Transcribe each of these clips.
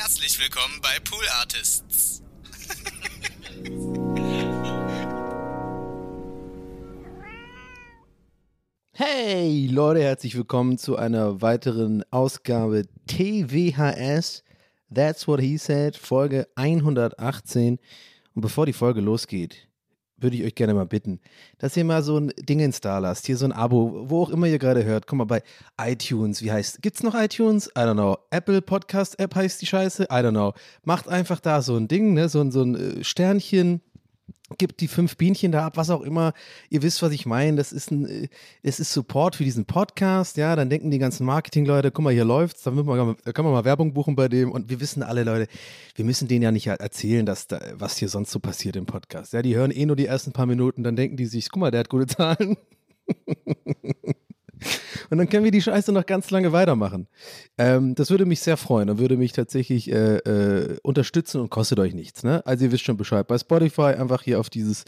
Herzlich willkommen bei Pool Artists. Hey Leute, herzlich willkommen zu einer weiteren Ausgabe TWHS. That's what he said, Folge 118. Und bevor die Folge losgeht, würde ich euch gerne mal bitten, dass ihr mal so ein Ding ins da lasst, hier so ein Abo, wo auch immer ihr gerade hört. Guck mal bei iTunes, wie heißt, gibt's noch iTunes? I don't know. Apple Podcast App heißt die Scheiße? I don't know. Macht einfach da so ein Ding, ne, so, ein- so ein äh, Sternchen, gibt die fünf Bienchen da ab, was auch immer. Ihr wisst, was ich meine. Das ist ein, äh, es ist Support für diesen Podcast. Ja, dann denken die ganzen Marketing-Leute, guck mal, hier läuft's, dann da kann man mal Werbung buchen bei dem. Und wir wissen alle Leute, wir müssen denen ja nicht erzählen, dass da, was hier sonst so passiert im Podcast. Ja, die hören eh nur die ersten paar Minuten, dann denken die sich, guck mal, der hat gute Zahlen. Und dann können wir die Scheiße noch ganz lange weitermachen. Ähm, das würde mich sehr freuen und würde mich tatsächlich äh, äh, unterstützen und kostet euch nichts. Ne? Also ihr wisst schon Bescheid. Bei Spotify einfach hier auf dieses,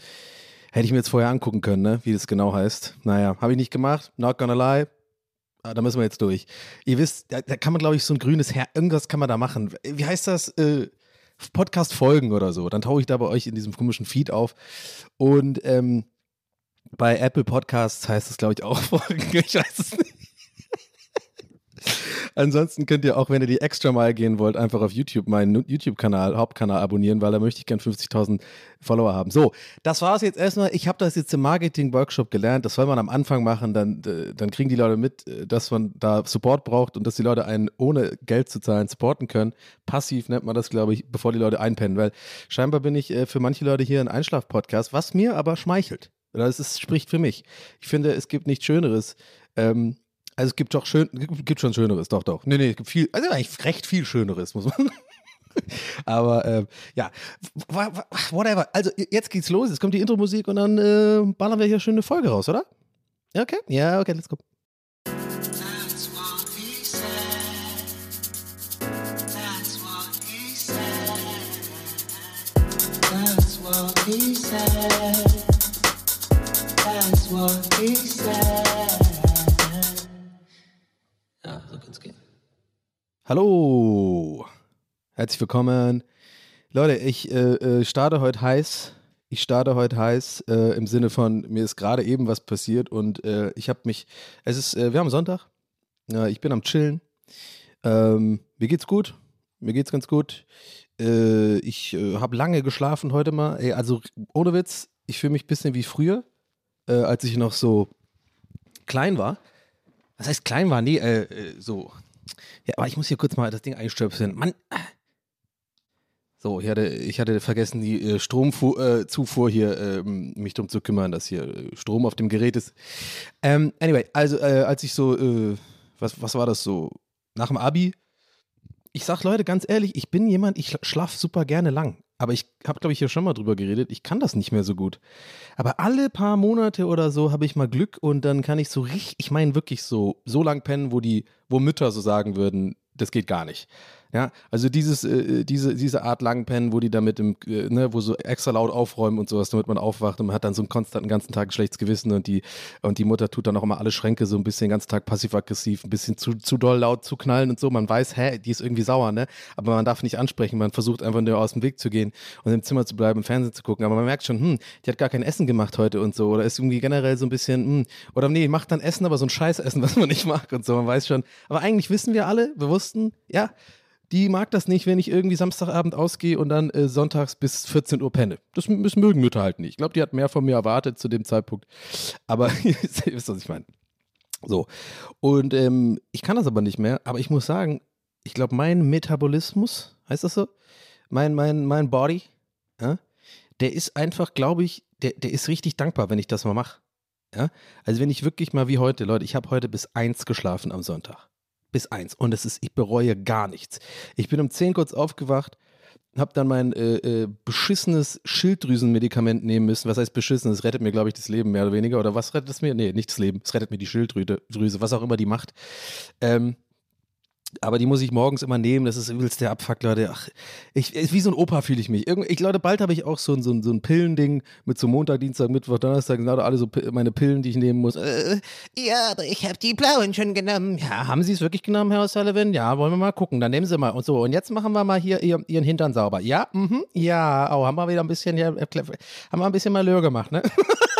hätte ich mir jetzt vorher angucken können, ne? wie das genau heißt. Naja, habe ich nicht gemacht. Not gonna lie. Ah, da müssen wir jetzt durch. Ihr wisst, da, da kann man, glaube ich, so ein grünes Her irgendwas kann man da machen. Wie heißt das? Äh, Podcast-Folgen oder so. Dann tauche ich da bei euch in diesem komischen Feed auf. Und ähm, bei Apple Podcasts heißt es, glaube ich, auch Folgen. Ich weiß es nicht. Ansonsten könnt ihr auch, wenn ihr die extra mal gehen wollt, einfach auf YouTube meinen YouTube-Kanal, Hauptkanal abonnieren, weil da möchte ich gern 50.000 Follower haben. So, das war es jetzt erstmal. Ich habe das jetzt im Marketing-Workshop gelernt. Das soll man am Anfang machen. Dann, äh, dann kriegen die Leute mit, äh, dass man da Support braucht und dass die Leute einen ohne Geld zu zahlen supporten können. Passiv nennt man das, glaube ich, bevor die Leute einpennen, weil scheinbar bin ich äh, für manche Leute hier ein Einschlaf-Podcast, was mir aber schmeichelt. Das ist, spricht für mich. Ich finde, es gibt nichts Schöneres. Ähm, also es gibt doch schön, gibt schon Schöneres, doch, doch. Nee, nee, es gibt viel, also eigentlich recht viel Schöneres, muss man. Aber ähm, ja, whatever. Also jetzt geht's los, jetzt kommt die Intro-Musik und dann äh, ballern wir hier eine Folge raus, oder? Okay? Ja, okay, let's go. That's he said. Ja, so kann's gehen. Hallo, herzlich willkommen. Leute, ich äh, äh, starte heute heiß. Ich starte heute heiß äh, im Sinne von, mir ist gerade eben was passiert und äh, ich habe mich, es ist, äh, wir haben Sonntag, ich bin am Chillen. Ähm, mir geht's gut, mir geht's ganz gut. Äh, ich habe lange geschlafen heute mal. Ey, also ohne Witz, ich fühle mich ein bisschen wie früher, äh, als ich noch so klein war. Was heißt klein war? Nee, äh, äh, so. Ja, aber ich muss hier kurz mal das Ding einstöpseln. Mann. So, ich hatte, ich hatte vergessen, die äh, Stromzufuhr äh, hier, ähm, mich drum zu kümmern, dass hier äh, Strom auf dem Gerät ist. Ähm, anyway, also äh, als ich so, äh, was, was war das so, nach dem Abi, ich sag Leute, ganz ehrlich, ich bin jemand, ich schlaf super gerne lang. Aber ich habe, glaube ich, hier schon mal drüber geredet, ich kann das nicht mehr so gut. Aber alle paar Monate oder so habe ich mal Glück und dann kann ich so richtig, ich meine wirklich so, so lang pennen, wo die, wo Mütter so sagen würden, das geht gar nicht. Ja, also dieses, äh, diese, diese Art Langpennen, wo die da mit dem, äh, ne, wo so extra laut aufräumen und sowas, damit man aufwacht und man hat dann so einen konstanten ganzen Tag schlechtes Gewissen und die, und die Mutter tut dann auch immer alle Schränke so ein bisschen den ganzen Tag passiv-aggressiv, ein bisschen zu, zu doll laut zu knallen und so. Man weiß, hä, die ist irgendwie sauer, ne? Aber man darf nicht ansprechen, man versucht einfach nur aus dem Weg zu gehen und im Zimmer zu bleiben, im Fernsehen zu gucken. Aber man merkt schon, hm, die hat gar kein Essen gemacht heute und so. Oder ist irgendwie generell so ein bisschen, hm, oder nee, macht dann Essen, aber so ein Scheißessen, was man nicht mag und so. Man weiß schon. Aber eigentlich wissen wir alle, wir wussten, ja, die mag das nicht, wenn ich irgendwie Samstagabend ausgehe und dann äh, sonntags bis 14 Uhr penne. Das, das mögen Mütter halt nicht. Ich glaube, die hat mehr von mir erwartet zu dem Zeitpunkt. Aber ihr wisst, was ich meine. So. Und ähm, ich kann das aber nicht mehr. Aber ich muss sagen, ich glaube, mein Metabolismus, heißt das so? Mein, mein, mein Body, ja, der ist einfach, glaube ich, der, der ist richtig dankbar, wenn ich das mal mache. Ja? Also wenn ich wirklich mal wie heute, Leute, ich habe heute bis eins geschlafen am Sonntag bis eins. Und es ist, ich bereue gar nichts. Ich bin um zehn kurz aufgewacht, habe dann mein äh, äh, beschissenes Schilddrüsenmedikament nehmen müssen. Was heißt beschissen? Es rettet mir, glaube ich, das Leben mehr oder weniger. Oder was rettet es mir? Nee, nicht das Leben. Es rettet mir die Schilddrüse, was auch immer die macht. Ähm, aber die muss ich morgens immer nehmen, das ist übelst der Abfuck, Leute. Ach, ich, wie so ein Opa fühle ich mich. Irgend, ich Leute, bald habe ich auch so ein, so, ein, so ein Pillending mit so Montag, Dienstag, Mittwoch, Donnerstag, genau alle so meine Pillen, die ich nehmen muss. Äh, ja, aber ich habe die blauen schon genommen. Ja, haben Sie es wirklich genommen, Herr O'Sullivan? Ja, wollen wir mal gucken. Dann nehmen Sie mal. Und so, und jetzt machen wir mal hier Ihren, Ihren Hintern sauber. Ja, mhm, ja, oh, haben wir wieder ein bisschen hier, äh, haben wir ein bisschen Malheur gemacht, ne?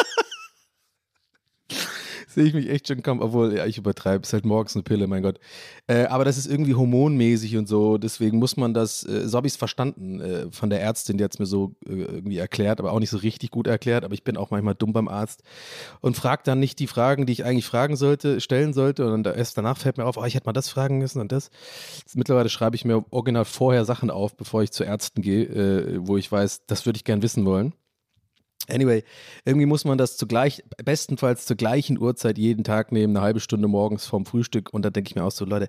sehe ich mich echt schon kaum, obwohl, ja, ich übertreibe, ist halt morgens eine Pille, mein Gott. Äh, aber das ist irgendwie hormonmäßig und so, deswegen muss man das, äh, so habe ich es verstanden äh, von der Ärztin, die hat es mir so äh, irgendwie erklärt, aber auch nicht so richtig gut erklärt, aber ich bin auch manchmal dumm beim Arzt und frage dann nicht die Fragen, die ich eigentlich fragen sollte, stellen sollte und dann erst danach fällt mir auf, oh, ich hätte mal das fragen müssen und das. Jetzt mittlerweile schreibe ich mir original vorher Sachen auf, bevor ich zu Ärzten gehe, äh, wo ich weiß, das würde ich gern wissen wollen. Anyway, irgendwie muss man das zugleich, bestenfalls zur gleichen Uhrzeit jeden Tag nehmen, eine halbe Stunde morgens vorm Frühstück. Und da denke ich mir auch so, Leute,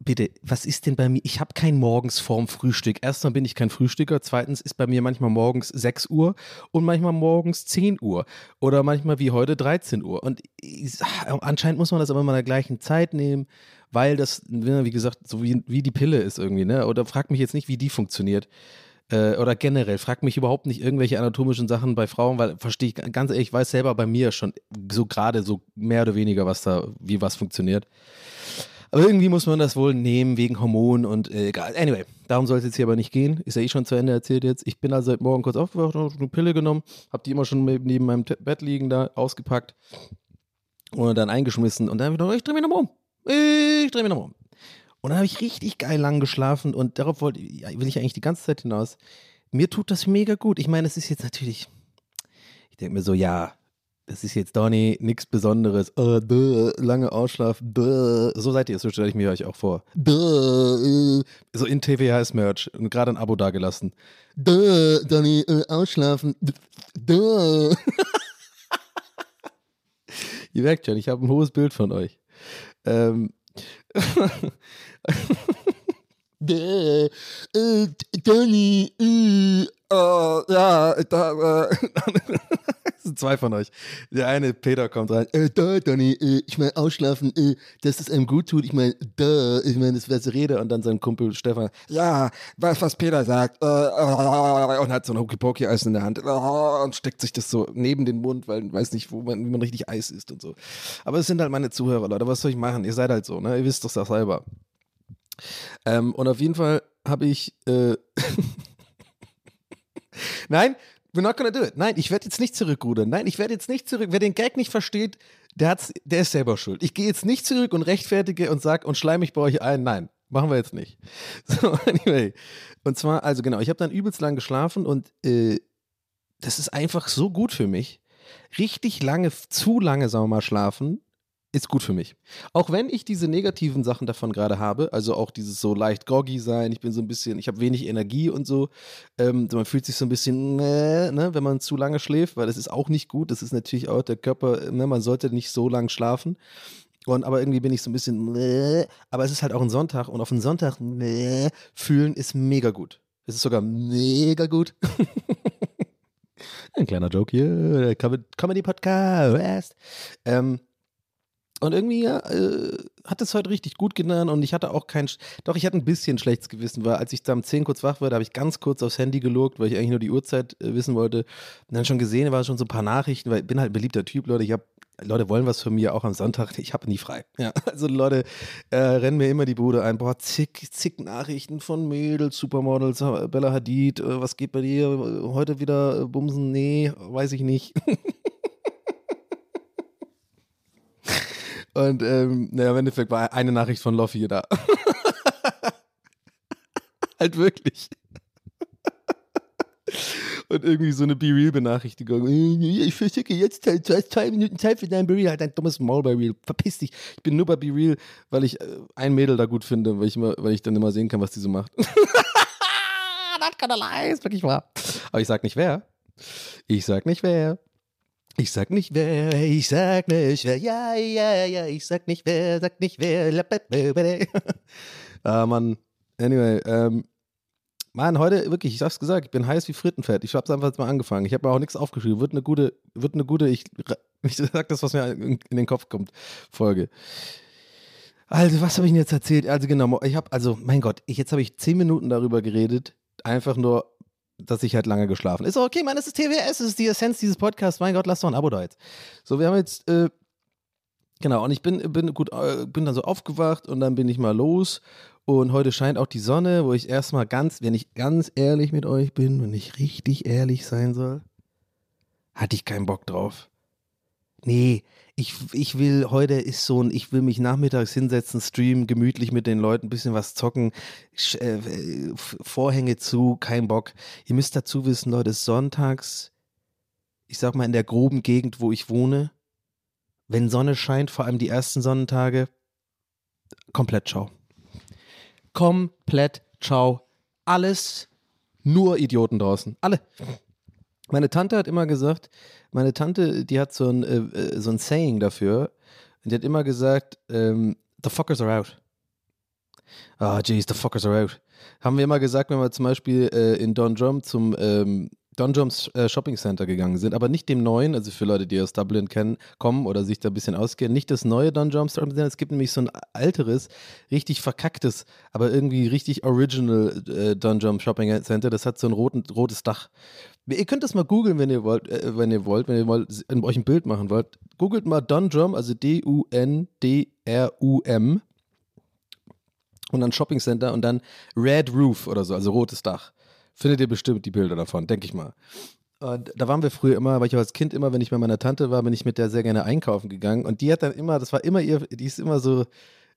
bitte, was ist denn bei mir? Ich habe kein morgens vorm Frühstück. Erstmal bin ich kein Frühstücker. Zweitens ist bei mir manchmal morgens 6 Uhr und manchmal morgens 10 Uhr. Oder manchmal wie heute 13 Uhr. Und anscheinend muss man das aber immer in der gleichen Zeit nehmen, weil das, wie gesagt, so wie, wie die Pille ist irgendwie. Ne? Oder frag mich jetzt nicht, wie die funktioniert äh, oder generell, frag mich überhaupt nicht irgendwelche anatomischen Sachen bei Frauen, weil verstehe ich ganz ehrlich, ich weiß selber bei mir schon so gerade so mehr oder weniger, was da, wie was funktioniert. Aber irgendwie muss man das wohl nehmen wegen Hormonen und äh, egal. Anyway, darum soll es jetzt hier aber nicht gehen. Ist ja eh schon zu Ende erzählt jetzt. Ich bin also heute Morgen kurz aufgewacht, habe eine Pille genommen, habe die immer schon neben meinem Bett liegen da ausgepackt und dann eingeschmissen und dann wieder, ich drehe mich nochmal um. Ich drehe mich nochmal um. Und dann habe ich richtig geil lang geschlafen und darauf wollte, will ich eigentlich die ganze Zeit hinaus. Mir tut das mega gut. Ich meine, es ist jetzt natürlich, ich denke mir so, ja, das ist jetzt Donny, nichts Besonderes. Uh, duh, lange Ausschlafen. Duh. So seid ihr, so stelle ich mir euch auch vor. Duh, so in TVHS-Merch und gerade ein Abo dagelassen. Duh, Donny, uh, ausschlafen. Duh. ihr merkt schon, ich habe ein hohes Bild von euch. Ähm, äh, äh, Danny, äh, uh, ja, da, äh, sind zwei von euch. Der eine, Peter, kommt rein. Äh, da, Danny, äh, ich meine, ausschlafen, äh, dass es einem gut tut. Ich meine, da, ich meine, das wäre so Rede. Und dann sein Kumpel Stefan, ja, was, was Peter sagt. Äh, äh, und hat so ein Hokipoki-Eis in der Hand äh, und steckt sich das so neben den Mund, weil weiß nicht, wo man, wie man richtig Eis isst und so. Aber es sind halt meine Zuhörer, Leute. Was soll ich machen? Ihr seid halt so, ne? Ihr wisst doch selber. Ähm, und auf jeden Fall habe ich. Äh Nein, we're not gonna do it. Nein, ich werde jetzt nicht zurückrudern. Nein, ich werde jetzt nicht zurück. Wer den Gag nicht versteht, der, hat's, der ist selber schuld. Ich gehe jetzt nicht zurück und rechtfertige und sag und schleim mich bei euch ein. Nein, machen wir jetzt nicht. So, anyway. Und zwar, also genau, ich habe dann übelst lang geschlafen und äh, das ist einfach so gut für mich. Richtig lange, zu lange, sagen wir mal, schlafen ist gut für mich. Auch wenn ich diese negativen Sachen davon gerade habe, also auch dieses so leicht groggy sein, ich bin so ein bisschen, ich habe wenig Energie und so. Ähm, man fühlt sich so ein bisschen, äh, ne, wenn man zu lange schläft, weil das ist auch nicht gut. Das ist natürlich auch der Körper, ne, man sollte nicht so lang schlafen. Und, aber irgendwie bin ich so ein bisschen, äh, aber es ist halt auch ein Sonntag und auf einen Sonntag äh, fühlen ist mega gut. Es ist sogar mega gut. ein kleiner Joke hier, Comedy Podcast. Ähm, Und irgendwie äh, hat es heute richtig gut getan und ich hatte auch kein, doch ich hatte ein bisschen schlechtes Gewissen, weil als ich da um 10 kurz wach wurde, habe ich ganz kurz aufs Handy gelogt, weil ich eigentlich nur die Uhrzeit äh, wissen wollte. Und dann schon gesehen, war schon so ein paar Nachrichten, weil ich bin halt ein beliebter Typ, Leute. Ich habe Leute wollen was von mir auch am Sonntag. Ich habe nie frei. Ja, also Leute äh, rennen mir immer die Bude ein. Boah, zig, zig Nachrichten von Mädels, Supermodels, Bella Hadid. Äh, was geht bei dir? Heute wieder äh, Bumsen? Nee, weiß ich nicht. Und ähm, naja, im Endeffekt war eine Nachricht von Loffi da. halt wirklich. Und irgendwie so eine Be-Real-Benachrichtigung. Ich verschicke jetzt du hast zwei Minuten Zeit für dein Be-Real. Halt dein dummes Maul bei Real. Verpiss dich. Ich bin nur bei Be-Real, weil ich äh, ein Mädel da gut finde, weil ich, immer, weil ich dann immer sehen kann, was die so macht. Not gonna lie, ist wirklich wahr. Aber ich sag nicht wer. Ich sag nicht wer. Ich sag nicht wer, ich sag nicht wer, ja, ja, ja, ich sag nicht wer, sag nicht wer. ah, Mann. Anyway, ähm, Mann, heute wirklich, ich hab's gesagt, ich bin heiß wie Frittenfett. Ich hab's einfach jetzt mal angefangen. Ich habe mir auch nichts aufgeschrieben. Wird eine gute, wird eine gute, ich, ich sag das, was mir in, den Kopf kommt, Folge. Also, was habe ich denn jetzt erzählt? Also genau, ich habe, also, mein Gott, ich, jetzt habe ich zehn Minuten darüber geredet, einfach nur, dass ich halt lange geschlafen. Ist okay, Mann, es ist TWS, es ist die Essenz dieses Podcasts. Mein Gott, lass doch ein Abo da jetzt. So, wir haben jetzt, äh, genau, und ich bin, bin gut, äh, bin dann so aufgewacht und dann bin ich mal los. Und heute scheint auch die Sonne, wo ich erstmal ganz, wenn ich ganz ehrlich mit euch bin, wenn ich richtig ehrlich sein soll, hatte ich keinen Bock drauf. Nee, ich, ich will, heute ist so ein, ich will mich nachmittags hinsetzen, streamen, gemütlich mit den Leuten, ein bisschen was zocken, äh, Vorhänge zu, kein Bock. Ihr müsst dazu wissen, Leute, sonntags, ich sag mal in der groben Gegend, wo ich wohne, wenn Sonne scheint, vor allem die ersten Sonnentage, komplett ciao. Komplett ciao. Alles nur Idioten draußen. Alle. Meine Tante hat immer gesagt, meine Tante, die hat so ein, äh, so ein Saying dafür. Und die hat immer gesagt, ähm, the fuckers are out. Ah, oh, jeez, the fuckers are out. Haben wir immer gesagt, wenn wir zum Beispiel äh, in Don Drum zum ähm, Don Drums äh, Shopping Center gegangen sind, aber nicht dem neuen, also für Leute, die aus Dublin kennen, kommen oder sich da ein bisschen auskennen, nicht das neue Don Drums Shopping Center, es gibt nämlich so ein alteres, richtig verkacktes, aber irgendwie richtig original äh, Don Drum Shopping Center, das hat so ein roten, rotes Dach. Ihr könnt das mal googeln, wenn ihr wollt, äh, wenn ihr wollt, wenn ihr wollt, euch ein Bild machen wollt. Googelt mal Don Drum, also D-U-N-D-R-U-M und dann Shopping Center und dann Red Roof oder so, also rotes Dach. Findet ihr bestimmt die Bilder davon, denke ich mal. Und da waren wir früher immer, weil ich als Kind immer, wenn ich bei meiner Tante war, bin ich mit der sehr gerne einkaufen gegangen. Und die hat dann immer, das war immer ihr, die ist immer so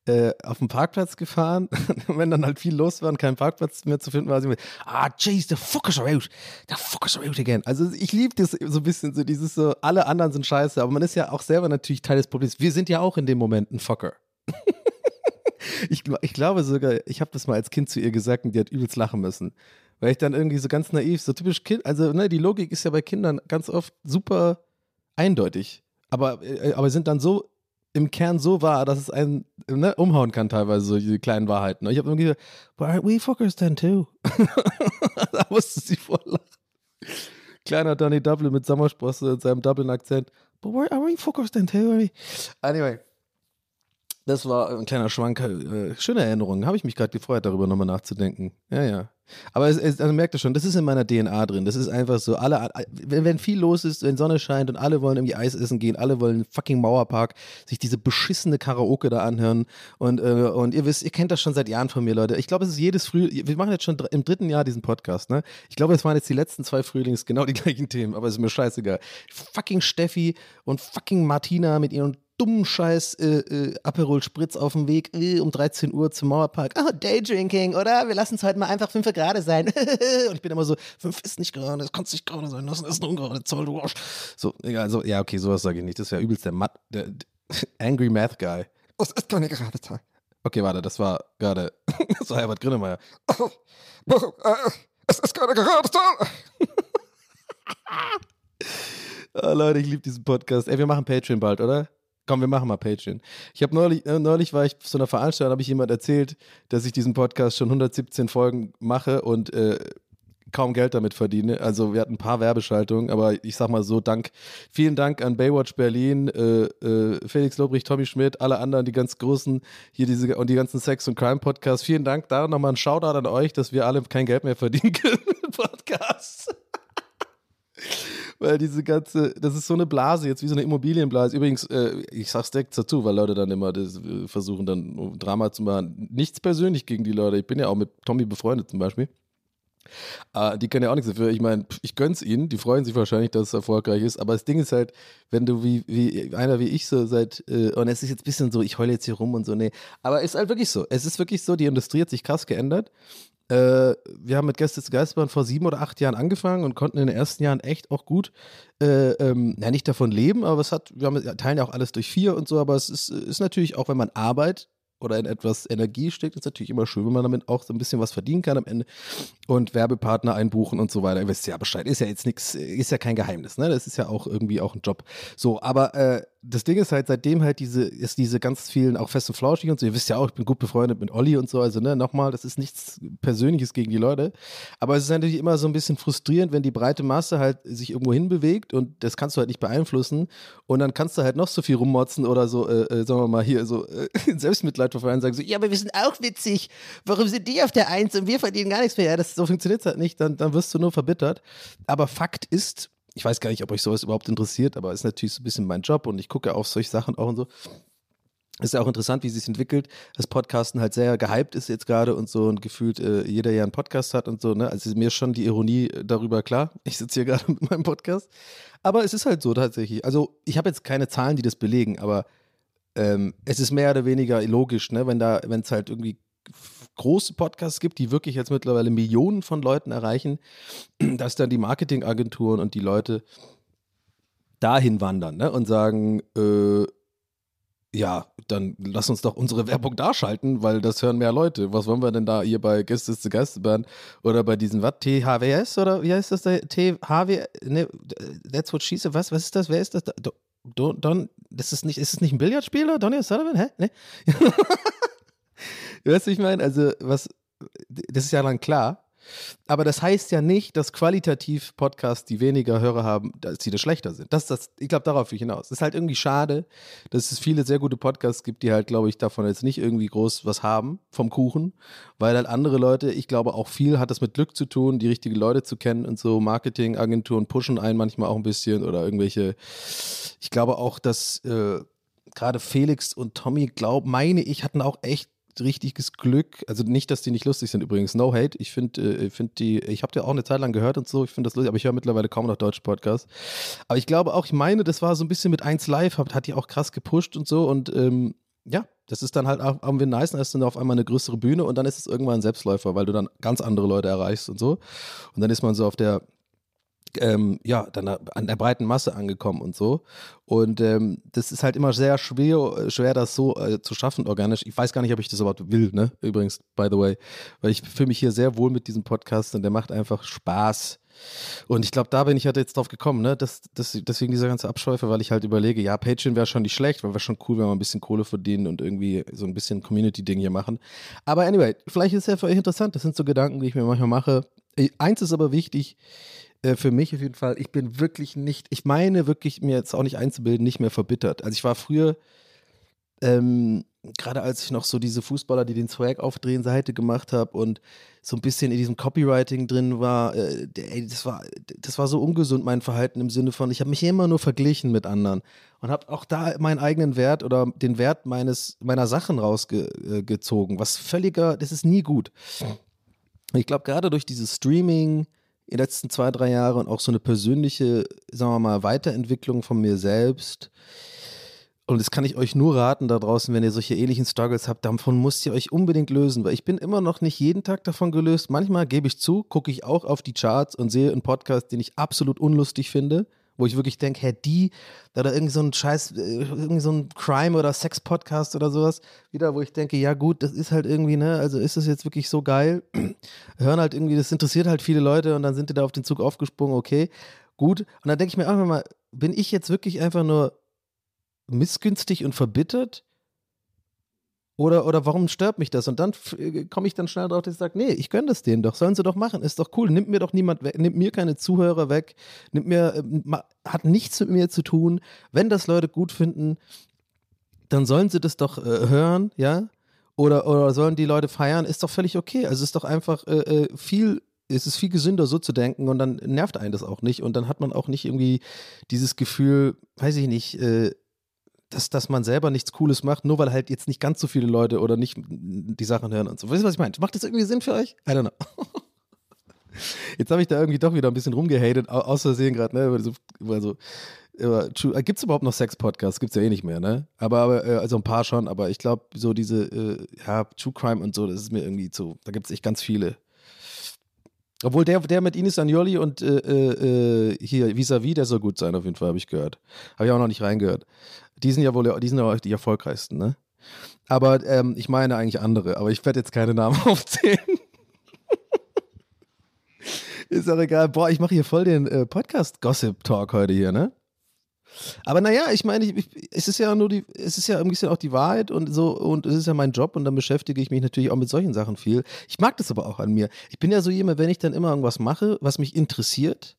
äh, auf dem Parkplatz gefahren. wenn dann halt viel los war und kein Parkplatz mehr zu finden war, sie immer, ah, jeez, the fuckers are out. The fuckers are out again. Also ich liebe das so ein bisschen, so dieses so, alle anderen sind scheiße, aber man ist ja auch selber natürlich Teil des Problems. Wir sind ja auch in dem Moment ein Fucker. ich, ich glaube sogar, ich habe das mal als Kind zu ihr gesagt und die hat übelst lachen müssen. Weil ich dann irgendwie so ganz naiv, so typisch Kind, also ne, die Logik ist ja bei Kindern ganz oft super eindeutig. Aber, äh, aber sind dann so im Kern so wahr, dass es einen ne, umhauen kann, teilweise, so die kleinen Wahrheiten. Ich habe irgendwie gesagt, but aren't we fuckers then too? da musste sie voll lachen. Kleiner Donny Dublin mit Sommersprosse und seinem Dublin-Akzent. But where, are we fuckers then too? Anyway. Das war ein kleiner Schwank. Äh, schöne Erinnerung. Habe ich mich gerade gefreut, darüber nochmal nachzudenken. Ja, ja. Aber es, es, also merkt ihr schon, das ist in meiner DNA drin. Das ist einfach so, alle, wenn, wenn viel los ist, wenn Sonne scheint und alle wollen irgendwie Eis essen gehen, alle wollen fucking Mauerpark, sich diese beschissene Karaoke da anhören. Und, äh, und ihr wisst, ihr kennt das schon seit Jahren von mir, Leute. Ich glaube, es ist jedes Früh, wir machen jetzt schon im dritten Jahr diesen Podcast, ne? Ich glaube, es waren jetzt die letzten zwei Frühlings genau die gleichen Themen, aber es ist mir scheißegal. Fucking Steffi und fucking Martina mit ihren dummen Scheiß äh, äh, Aperol Spritz auf dem Weg äh, um 13 Uhr zum Mauerpark. Oh, Daydrinking, oder? Wir lassen es heute mal einfach 5 Grad sein. und ich bin immer so, 5 ist nicht gerade, es kann nicht gerade sein lassen, ist eine ungerade Zahl, du Arsch. So, egal, so, ja, okay, sowas sage ich nicht. Das ist ja übelst der, Mat der, der Angry Math Guy. Das ist keine gerade Zahl. Okay, warte, das war gerade, das war Herbert Grünemeyer. Oh, oh, äh, es ist keine gerade Zahl. oh, Leute, ich liebe diesen Podcast. Ey, wir machen Patreon bald, oder? Komm, wir machen mal Patreon. Ich habe neulich, äh, neulich war ich zu einer Veranstaltung, habe ich jemand erzählt, dass ich diesen Podcast schon 117 Folgen mache und äh, kaum Geld damit verdiene. Also wir hatten ein paar Werbeschaltungen, aber ich sag mal so, Dank, vielen Dank an Baywatch Berlin, äh, äh, Felix Lobrecht, Tommy Schmidt, alle anderen, die ganz großen, hier diese und die ganzen Sex- und Crime-Podcasts. Vielen Dank da nochmal ein Shoutout an euch, dass wir alle kein Geld mehr verdienen können mit Podcasts. Weil diese ganze, das ist so eine Blase jetzt, wie so eine Immobilienblase. Übrigens, äh, ich sag's direkt dazu, weil Leute dann immer das, äh, versuchen, dann Drama zu machen. Nichts persönlich gegen die Leute. Ich bin ja auch mit Tommy befreundet zum Beispiel. Äh, die können ja auch nichts dafür. Ich meine, ich gönn's ihnen. Die freuen sich wahrscheinlich, dass es erfolgreich ist. Aber das Ding ist halt, wenn du wie, wie einer wie ich so seit, äh, und es ist jetzt ein bisschen so, ich heule jetzt hier rum und so, nee. Aber es ist halt wirklich so. Es ist wirklich so, die Industrie hat sich krass geändert. Äh, wir haben mit Gäste zu Geisterbahn vor sieben oder acht Jahren angefangen und konnten in den ersten Jahren echt auch gut, äh, ähm, ja, nicht davon leben, aber es hat, wir haben, ja, teilen ja auch alles durch vier und so, aber es ist, ist natürlich auch, wenn man Arbeit oder in etwas Energie steckt, ist natürlich immer schön, wenn man damit auch so ein bisschen was verdienen kann am Ende und Werbepartner einbuchen und so weiter. Ihr wisst ja Bescheid, ist ja jetzt nichts, ist ja kein Geheimnis, ne? Das ist ja auch irgendwie auch ein Job. So, aber äh, das Ding ist halt, seitdem halt diese, ist diese ganz vielen, auch fest und flauschig und so, ihr wisst ja auch, ich bin gut befreundet mit Olli und so, also ne, nochmal, das ist nichts Persönliches gegen die Leute, aber es ist natürlich immer so ein bisschen frustrierend, wenn die breite Masse halt sich irgendwo hinbewegt und das kannst du halt nicht beeinflussen. Und dann kannst du halt noch so viel rummotzen oder so, äh, äh, sagen wir mal hier, so äh, Selbstmitleid verfallen sagen so, ja, aber wir sind auch witzig, warum sind die auf der Eins und wir verdienen gar nichts mehr? Ja, das, so funktioniert halt nicht, dann, dann wirst du nur verbittert, aber Fakt ist, ich weiß gar nicht, ob euch sowas überhaupt interessiert, aber ist natürlich so ein bisschen mein Job und ich gucke auf solche Sachen auch und so. Ist ja auch interessant, wie sich entwickelt, dass Podcasten halt sehr gehypt ist jetzt gerade und so und gefühlt äh, jeder ja einen Podcast hat und so. Ne? Also mir ist schon die Ironie darüber klar. Ich sitze hier gerade mit meinem Podcast. Aber es ist halt so tatsächlich. Also ich habe jetzt keine Zahlen, die das belegen, aber ähm, es ist mehr oder weniger logisch, ne? wenn es halt irgendwie große Podcasts gibt, die wirklich jetzt mittlerweile Millionen von Leuten erreichen, dass dann die Marketingagenturen und die Leute dahin wandern ne? und sagen, äh, ja, dann lass uns doch unsere Werbung da schalten, weil das hören mehr Leute. Was wollen wir denn da hier bei Gäste zu Geisterbahn oder bei diesen, was, THWS oder wie heißt das da? THW, ne, that's what she said, was, was ist das, wer ist das? Don, Don, das ist nicht, ist es nicht ein Billardspieler? Donny O'Sullivan, hä? Ne? weißt du, ich meine, also was, das ist ja dann klar. Aber das heißt ja nicht, dass qualitativ Podcasts, die weniger Hörer haben, dass sie das schlechter sind. Das, das, ich glaube, darauf will ich hinaus. Es ist halt irgendwie schade, dass es viele sehr gute Podcasts gibt, die halt, glaube ich, davon jetzt nicht irgendwie groß was haben vom Kuchen, weil halt andere Leute, ich glaube auch viel hat das mit Glück zu tun, die richtigen Leute zu kennen und so. Marketingagenturen pushen einen manchmal auch ein bisschen oder irgendwelche. Ich glaube auch, dass äh, gerade Felix und Tommy, glaub, meine ich, hatten auch echt richtiges Glück. Also nicht, dass die nicht lustig sind übrigens. No hate. Ich finde, äh, find die, ich habe die auch eine Zeit lang gehört und so. Ich finde das lustig, aber ich höre mittlerweile kaum noch deutsche Podcasts. Aber ich glaube auch, ich meine, das war so ein bisschen mit 1 Live, hat, hat die auch krass gepusht und so. Und ähm, ja, das ist dann halt auch irgendwie nice, dann du dann auf einmal eine größere Bühne und dann ist es irgendwann ein Selbstläufer, weil du dann ganz andere Leute erreichst und so. Und dann ist man so auf der ähm, ja, dann an der breiten Masse angekommen und so. Und ähm, das ist halt immer sehr schwer, schwer das so äh, zu schaffen, organisch. Ich weiß gar nicht, ob ich das überhaupt will, ne? Übrigens, by the way. Weil ich fühle mich hier sehr wohl mit diesem Podcast und der macht einfach Spaß. Und ich glaube, da bin ich halt jetzt drauf gekommen, ne? Das, das, deswegen dieser ganze Abschweife, weil ich halt überlege, ja, Patreon wäre schon nicht schlecht, wäre schon cool, wenn wir ein bisschen Kohle verdienen und irgendwie so ein bisschen Community-Ding hier machen. Aber anyway, vielleicht ist es ja für euch interessant. Das sind so Gedanken, die ich mir manchmal mache. Eins ist aber wichtig, äh, für mich auf jeden Fall, ich bin wirklich nicht, ich meine wirklich mir jetzt auch nicht einzubilden, nicht mehr verbittert. Also ich war früher, ähm, gerade als ich noch so diese Fußballer, die den Swag aufdrehen, Seite gemacht habe und so ein bisschen in diesem Copywriting drin war, äh, das war, das war so ungesund, mein Verhalten im Sinne von, ich habe mich immer nur verglichen mit anderen und habe auch da meinen eigenen Wert oder den Wert meines, meiner Sachen rausgezogen, was völliger, das ist nie gut. Ich glaube, gerade durch dieses Streaming, die letzten zwei, drei Jahre und auch so eine persönliche, sagen wir mal, Weiterentwicklung von mir selbst. Und das kann ich euch nur raten da draußen, wenn ihr solche ähnlichen Struggles habt, davon müsst ihr euch unbedingt lösen, weil ich bin immer noch nicht jeden Tag davon gelöst. Manchmal gebe ich zu, gucke ich auch auf die Charts und sehe einen Podcast, den ich absolut unlustig finde wo ich wirklich denke, hä, die, oder irgend so ein Scheiß, äh, irgend so ein Crime- oder Sex-Podcast oder sowas, wieder, wo ich denke, ja gut, das ist halt irgendwie, ne, also ist das jetzt wirklich so geil? Hören halt irgendwie, das interessiert halt viele Leute und dann sind die da auf den Zug aufgesprungen, okay, gut. Und dann denke ich mir einfach mal, bin ich jetzt wirklich einfach nur missgünstig und verbittert? Oder, oder warum stört mich das? Und dann äh, komme ich dann schnell drauf, dass ich sage, nee, ich gönne das denen doch, sollen sie doch machen, ist doch cool, nimmt mir doch niemand weg, nimmt mir keine Zuhörer weg, nimmt mir, äh, ma- hat nichts mit mir zu tun. Wenn das Leute gut finden, dann sollen sie das doch äh, hören, ja? Oder, oder sollen die Leute feiern, ist doch völlig okay. Also es ist doch einfach äh, äh, viel, es ist viel gesünder so zu denken und dann nervt einen das auch nicht und dann hat man auch nicht irgendwie dieses Gefühl, weiß ich nicht, äh, dass, dass man selber nichts Cooles macht, nur weil halt jetzt nicht ganz so viele Leute oder nicht die Sachen hören und so. Wisst ihr, was ich meine? Macht das irgendwie Sinn für euch? I don't know. Jetzt habe ich da irgendwie doch wieder ein bisschen rumgehatet, au- aus Versehen gerade, ne? Über so, über so, über, Gibt es überhaupt noch Sex-Podcasts? Gibt es ja eh nicht mehr, ne? Aber, aber äh, also ein paar schon, aber ich glaube, so diese, äh, ja, True Crime und so, das ist mir irgendwie zu, da gibt es echt ganz viele. Obwohl der, der mit Ines Agnoli und äh, äh, äh, hier vis-à-vis, der soll gut sein, auf jeden Fall, habe ich gehört. Habe ich auch noch nicht reingehört. Die sind ja wohl, die sind ja die erfolgreichsten, ne? Aber ähm, ich meine eigentlich andere, aber ich werde jetzt keine Namen aufzählen. Ist auch egal. Boah, ich mache hier voll den äh, Podcast-Gossip-Talk heute hier, ne? Aber naja, ich meine, ich, ich, es ist ja nur die, es ist ja ein bisschen auch die Wahrheit und so, und es ist ja mein Job und dann beschäftige ich mich natürlich auch mit solchen Sachen viel. Ich mag das aber auch an mir. Ich bin ja so jemand, wenn ich dann immer irgendwas mache, was mich interessiert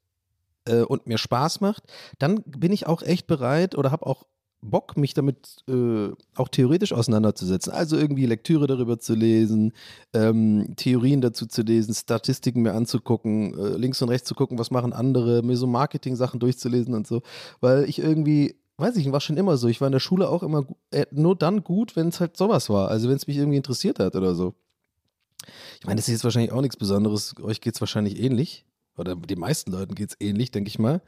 äh, und mir Spaß macht, dann bin ich auch echt bereit oder habe auch Bock, mich damit äh, auch theoretisch auseinanderzusetzen. Also irgendwie Lektüre darüber zu lesen, ähm, Theorien dazu zu lesen, Statistiken mir anzugucken, äh, links und rechts zu gucken, was machen andere, mir so Marketing-Sachen durchzulesen und so. Weil ich irgendwie, weiß ich, war schon immer so. Ich war in der Schule auch immer äh, nur dann gut, wenn es halt sowas war. Also wenn es mich irgendwie interessiert hat oder so. Ich meine, das ist jetzt wahrscheinlich auch nichts Besonderes. Euch geht es wahrscheinlich ähnlich. Oder den meisten Leuten geht es ähnlich, denke ich mal.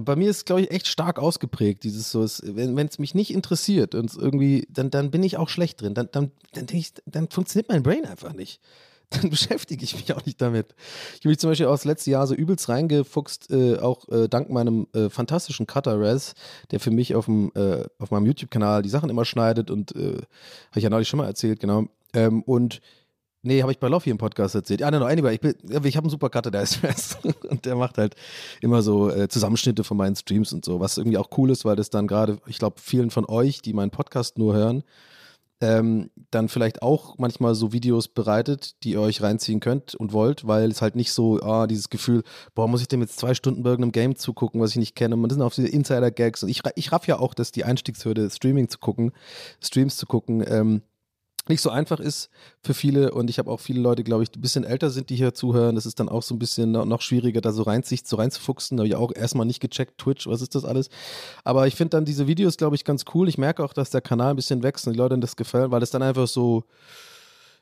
Bei mir ist, glaube ich, echt stark ausgeprägt, dieses so, es, wenn es mich nicht interessiert und es irgendwie, dann, dann bin ich auch schlecht drin. Dann, dann, dann ich, dann funktioniert mein Brain einfach nicht. Dann beschäftige ich mich auch nicht damit. Ich habe mich zum Beispiel auch das letzte Jahr so übelst reingefuchst, äh, auch äh, dank meinem äh, fantastischen Cutter Rez, der für mich auf, dem, äh, auf meinem YouTube-Kanal die Sachen immer schneidet und äh, habe ich ja neulich schon mal erzählt, genau. Ähm, und Nee, habe ich bei Loffi im Podcast erzählt. Ja, no, no, anyway, ich, ich habe einen super Cutter, der ist fest. Und der macht halt immer so äh, Zusammenschnitte von meinen Streams und so, was irgendwie auch cool ist, weil das dann gerade, ich glaube, vielen von euch, die meinen Podcast nur hören, ähm, dann vielleicht auch manchmal so Videos bereitet, die ihr euch reinziehen könnt und wollt, weil es halt nicht so, ah, dieses Gefühl, boah, muss ich dem jetzt zwei Stunden bei irgendeinem Game zugucken, was ich nicht kenne. Man das sind auch diese Insider-Gags und ich, ich raff ja auch, dass die Einstiegshürde, Streaming zu gucken, Streams zu gucken, ähm, nicht so einfach ist für viele und ich habe auch viele Leute, glaube ich, die ein bisschen älter sind, die hier zuhören. Das ist dann auch so ein bisschen no- noch schwieriger, da so rein, sich so reinzufuchsen. Da habe ich auch erstmal nicht gecheckt, Twitch, was ist das alles? Aber ich finde dann diese Videos, glaube ich, ganz cool. Ich merke auch, dass der Kanal ein bisschen wächst und die Leuten das gefällt, weil es dann einfach so,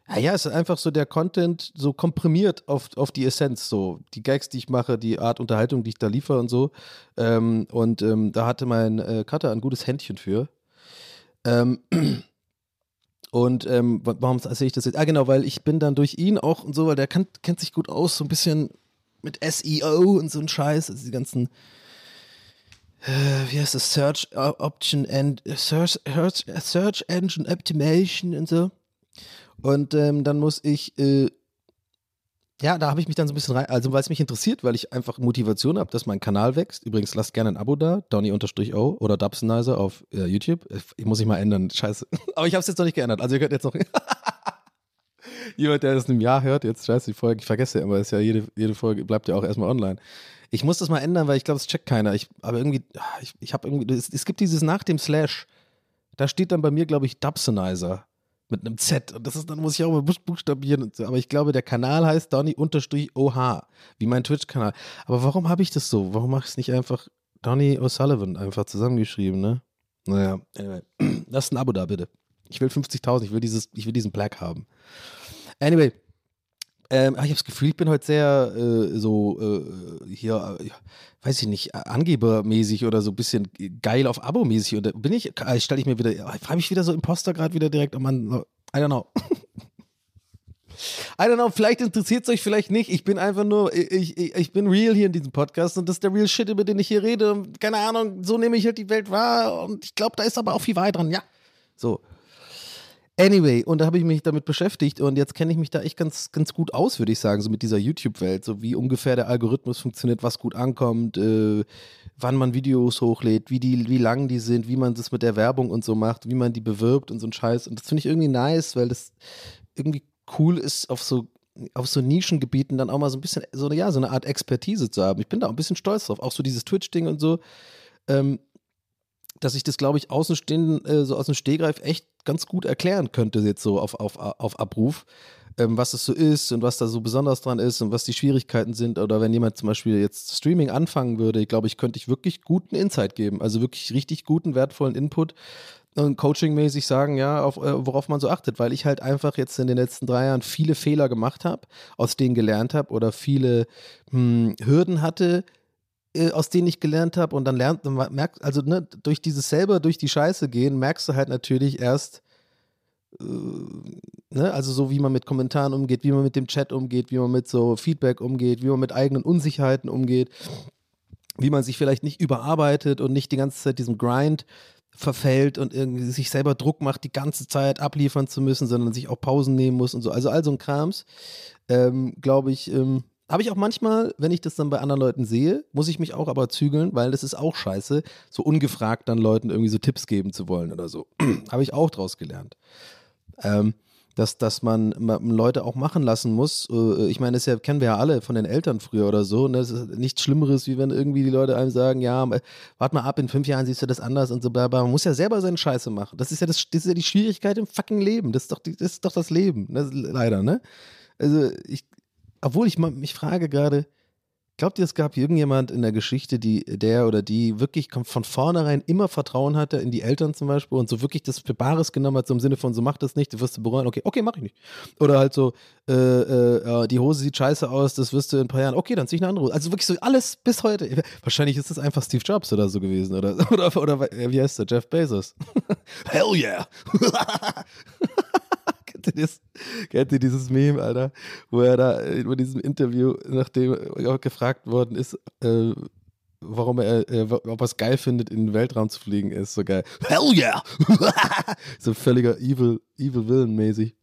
ja, ja, es ist einfach so der Content so komprimiert auf, auf die Essenz, so die Gags, die ich mache, die Art Unterhaltung, die ich da liefere und so. Ähm, und ähm, da hatte mein äh, Cutter ein gutes Händchen für. Ähm, und ähm, wa- warum erzähle ich das jetzt? Ah, genau, weil ich bin dann durch ihn auch und so, weil der kann, kennt sich gut aus, so ein bisschen mit SEO und so ein Scheiß, also die ganzen, äh, wie heißt das, Search äh, Option and Search, Search, Search Engine Optimation und so. Und ähm, dann muss ich, äh, ja, da habe ich mich dann so ein bisschen rein, also weil es mich interessiert, weil ich einfach Motivation habe, dass mein Kanal wächst. Übrigens, lasst gerne ein Abo da, Donny-O oder Dubsonizer auf äh, YouTube. Ich muss ich mal ändern, scheiße. Aber ich habe es jetzt noch nicht geändert. Also ihr könnt jetzt noch, jemand, der das in einem Jahr hört, jetzt scheiße die Folge, ich vergesse ja immer, ist ja jede, jede Folge bleibt ja auch erstmal online. Ich muss das mal ändern, weil ich glaube, es checkt keiner. Ich, aber irgendwie, ah, ich, ich habe irgendwie, es, es gibt dieses nach dem Slash, da steht dann bei mir, glaube ich, Dubsonizer mit einem Z. Und das ist, dann muss ich auch mal buch- buchstabieren. Und so. Aber ich glaube, der Kanal heißt Donny-OH, wie mein Twitch-Kanal. Aber warum habe ich das so? Warum mache ich es nicht einfach Donny O'Sullivan einfach zusammengeschrieben, ne? Naja, anyway. Lasst ein Abo da, bitte. Ich will 50.000, ich ich will diesen Black haben. Anyway, ähm, ich habe das Gefühl, ich bin heute sehr äh, so äh, hier, äh, weiß ich nicht, angebermäßig oder so ein bisschen geil auf Abo-mäßig. Und da bin ich, äh, stelle ich mir wieder, ich frage mich wieder so Imposter gerade wieder direkt, oh Mann, I don't know. I don't know, vielleicht interessiert es euch, vielleicht nicht. Ich bin einfach nur, ich, ich, ich bin real hier in diesem Podcast und das ist der real Shit, über den ich hier rede. Keine Ahnung, so nehme ich halt die Welt wahr und ich glaube, da ist aber auch viel Wahrheit dran, ja. So. Anyway, und da habe ich mich damit beschäftigt und jetzt kenne ich mich da echt ganz, ganz gut aus, würde ich sagen, so mit dieser YouTube-Welt, so wie ungefähr der Algorithmus funktioniert, was gut ankommt, äh, wann man Videos hochlädt, wie, die, wie lang die sind, wie man das mit der Werbung und so macht, wie man die bewirbt und so ein Scheiß. Und das finde ich irgendwie nice, weil das irgendwie cool ist, auf so auf so Nischengebieten dann auch mal so ein bisschen so ja, so eine Art Expertise zu haben. Ich bin da auch ein bisschen stolz drauf. Auch so dieses Twitch-Ding und so. Ähm, dass ich das, glaube ich, außenstehenden, äh, so aus dem Stehgreif echt ganz gut erklären könnte, jetzt so auf, auf, auf Abruf, ähm, was es so ist und was da so besonders dran ist und was die Schwierigkeiten sind. Oder wenn jemand zum Beispiel jetzt Streaming anfangen würde, glaube, ich könnte ich wirklich guten Insight geben, also wirklich richtig guten, wertvollen Input und coachingmäßig sagen, ja, auf, äh, worauf man so achtet, weil ich halt einfach jetzt in den letzten drei Jahren viele Fehler gemacht habe, aus denen gelernt habe oder viele hm, Hürden hatte, aus denen ich gelernt habe und dann lernt, man merkt, also ne, durch dieses selber durch die Scheiße gehen, merkst du halt natürlich erst, äh, ne, also so wie man mit Kommentaren umgeht, wie man mit dem Chat umgeht, wie man mit so Feedback umgeht, wie man mit eigenen Unsicherheiten umgeht, wie man sich vielleicht nicht überarbeitet und nicht die ganze Zeit diesem Grind verfällt und irgendwie sich selber Druck macht, die ganze Zeit abliefern zu müssen, sondern sich auch Pausen nehmen muss und so. Also all so ein Krams, ähm, glaube ich, ähm, habe ich auch manchmal, wenn ich das dann bei anderen Leuten sehe, muss ich mich auch aber zügeln, weil das ist auch scheiße, so ungefragt dann Leuten irgendwie so Tipps geben zu wollen oder so. habe ich auch draus gelernt. Ähm, dass, dass man, Leute auch machen lassen muss. Äh, ich meine, das ja, kennen wir ja alle von den Eltern früher oder so. Ne? Das ist nichts Schlimmeres, wie wenn irgendwie die Leute einem sagen, ja, warte mal ab, in fünf Jahren siehst du das anders und so bla. Man muss ja selber seine Scheiße machen. Das ist ja, das, das ist ja die Schwierigkeit im fucking Leben. Das ist doch, das, ist doch das Leben. Ne? Leider, ne? Also ich, obwohl ich mich frage gerade, glaubt ihr, es gab irgendjemand in der Geschichte, die, der oder die wirklich von vornherein immer Vertrauen hatte in die Eltern zum Beispiel und so wirklich das für Bares genommen hat, so im Sinne von, so mach das nicht, du wirst du bereuen, okay, okay, mach ich nicht. Oder halt so, äh, äh, die Hose sieht scheiße aus, das wirst du in ein paar Jahren, okay, dann zieh ich eine andere Hose. Also wirklich so alles bis heute. Wahrscheinlich ist es einfach Steve Jobs oder so gewesen oder, oder, oder, oder wie heißt der, Jeff Bezos. Hell yeah. kennt, ihr das, kennt ihr dieses Meme, Alter? Wo er da über diesem Interview, nachdem er gefragt worden ist, äh, warum er, äh, ob er es geil findet, in den Weltraum zu fliegen, ist so geil. Hell yeah! so völliger Evil, Evil Villain mäßig.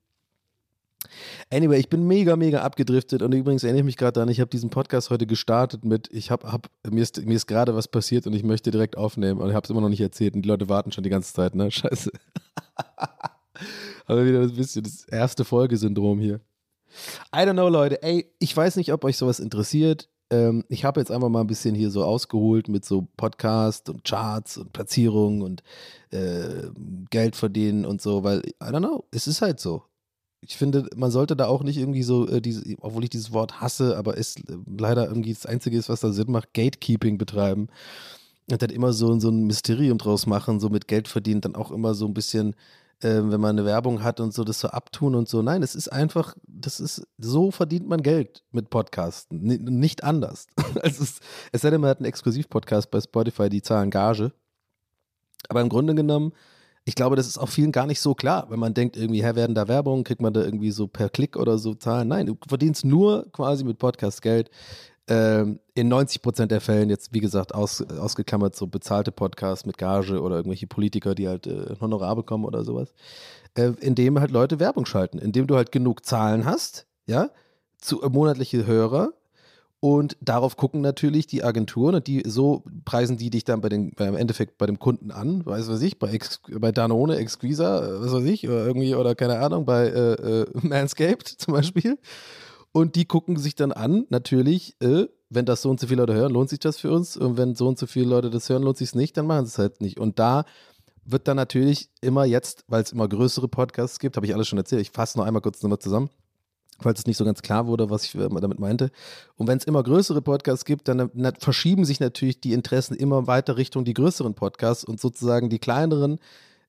Anyway, ich bin mega, mega abgedriftet und übrigens erinnere ich mich gerade daran, ich habe diesen Podcast heute gestartet mit, ich habe, hab, mir ist, mir ist gerade was passiert und ich möchte direkt aufnehmen und ich habe es immer noch nicht erzählt und die Leute warten schon die ganze Zeit, ne? Scheiße. Aber wieder ein bisschen das erste Folgesyndrom hier. I don't know, Leute. Ey, ich weiß nicht, ob euch sowas interessiert. Ähm, ich habe jetzt einfach mal ein bisschen hier so ausgeholt mit so Podcast und Charts und Platzierungen und äh, Geld verdienen und so, weil, I don't know, es ist halt so. Ich finde, man sollte da auch nicht irgendwie so, äh, diese, obwohl ich dieses Wort hasse, aber es äh, leider irgendwie das Einzige ist, was da Sinn macht, Gatekeeping betreiben. Und dann immer so, so ein Mysterium draus machen, so mit Geld verdienen, dann auch immer so ein bisschen äh, wenn man eine Werbung hat und so, das so abtun und so. Nein, es ist einfach, das ist, so verdient man Geld mit Podcasten, N nicht anders. es, ist, es sei denn, man hat einen Exklusivpodcast bei Spotify, die zahlen Gage. Aber im Grunde genommen, ich glaube, das ist auch vielen gar nicht so klar, wenn man denkt, irgendwie, hä, werden da Werbung, kriegt man da irgendwie so per Klick oder so Zahlen. Nein, du verdienst nur quasi mit Podcast Geld ähm, in 90 Prozent der Fällen jetzt, wie gesagt, aus, ausgeklammert so bezahlte Podcasts mit Gage oder irgendwelche Politiker, die halt äh, Honorar bekommen oder sowas, äh, indem halt Leute Werbung schalten, indem du halt genug Zahlen hast, ja, zu äh, monatliche Hörer und darauf gucken natürlich die Agenturen und die so preisen die dich dann bei den, beim Endeffekt bei dem Kunden an, weiß was ich, bei, Ex, bei Danone, Exquisa, äh, was weiß ich, oder irgendwie, oder keine Ahnung, bei äh, äh, Manscaped zum Beispiel. Und die gucken sich dann an, natürlich, äh, wenn das so und so viele Leute hören, lohnt sich das für uns. Und wenn so und so viele Leute das hören, lohnt sich es nicht, dann machen sie es halt nicht. Und da wird dann natürlich immer jetzt, weil es immer größere Podcasts gibt, habe ich alles schon erzählt, ich fasse noch einmal kurz nochmal zusammen, falls es nicht so ganz klar wurde, was ich damit meinte. Und wenn es immer größere Podcasts gibt, dann verschieben sich natürlich die Interessen immer weiter Richtung die größeren Podcasts und sozusagen die kleineren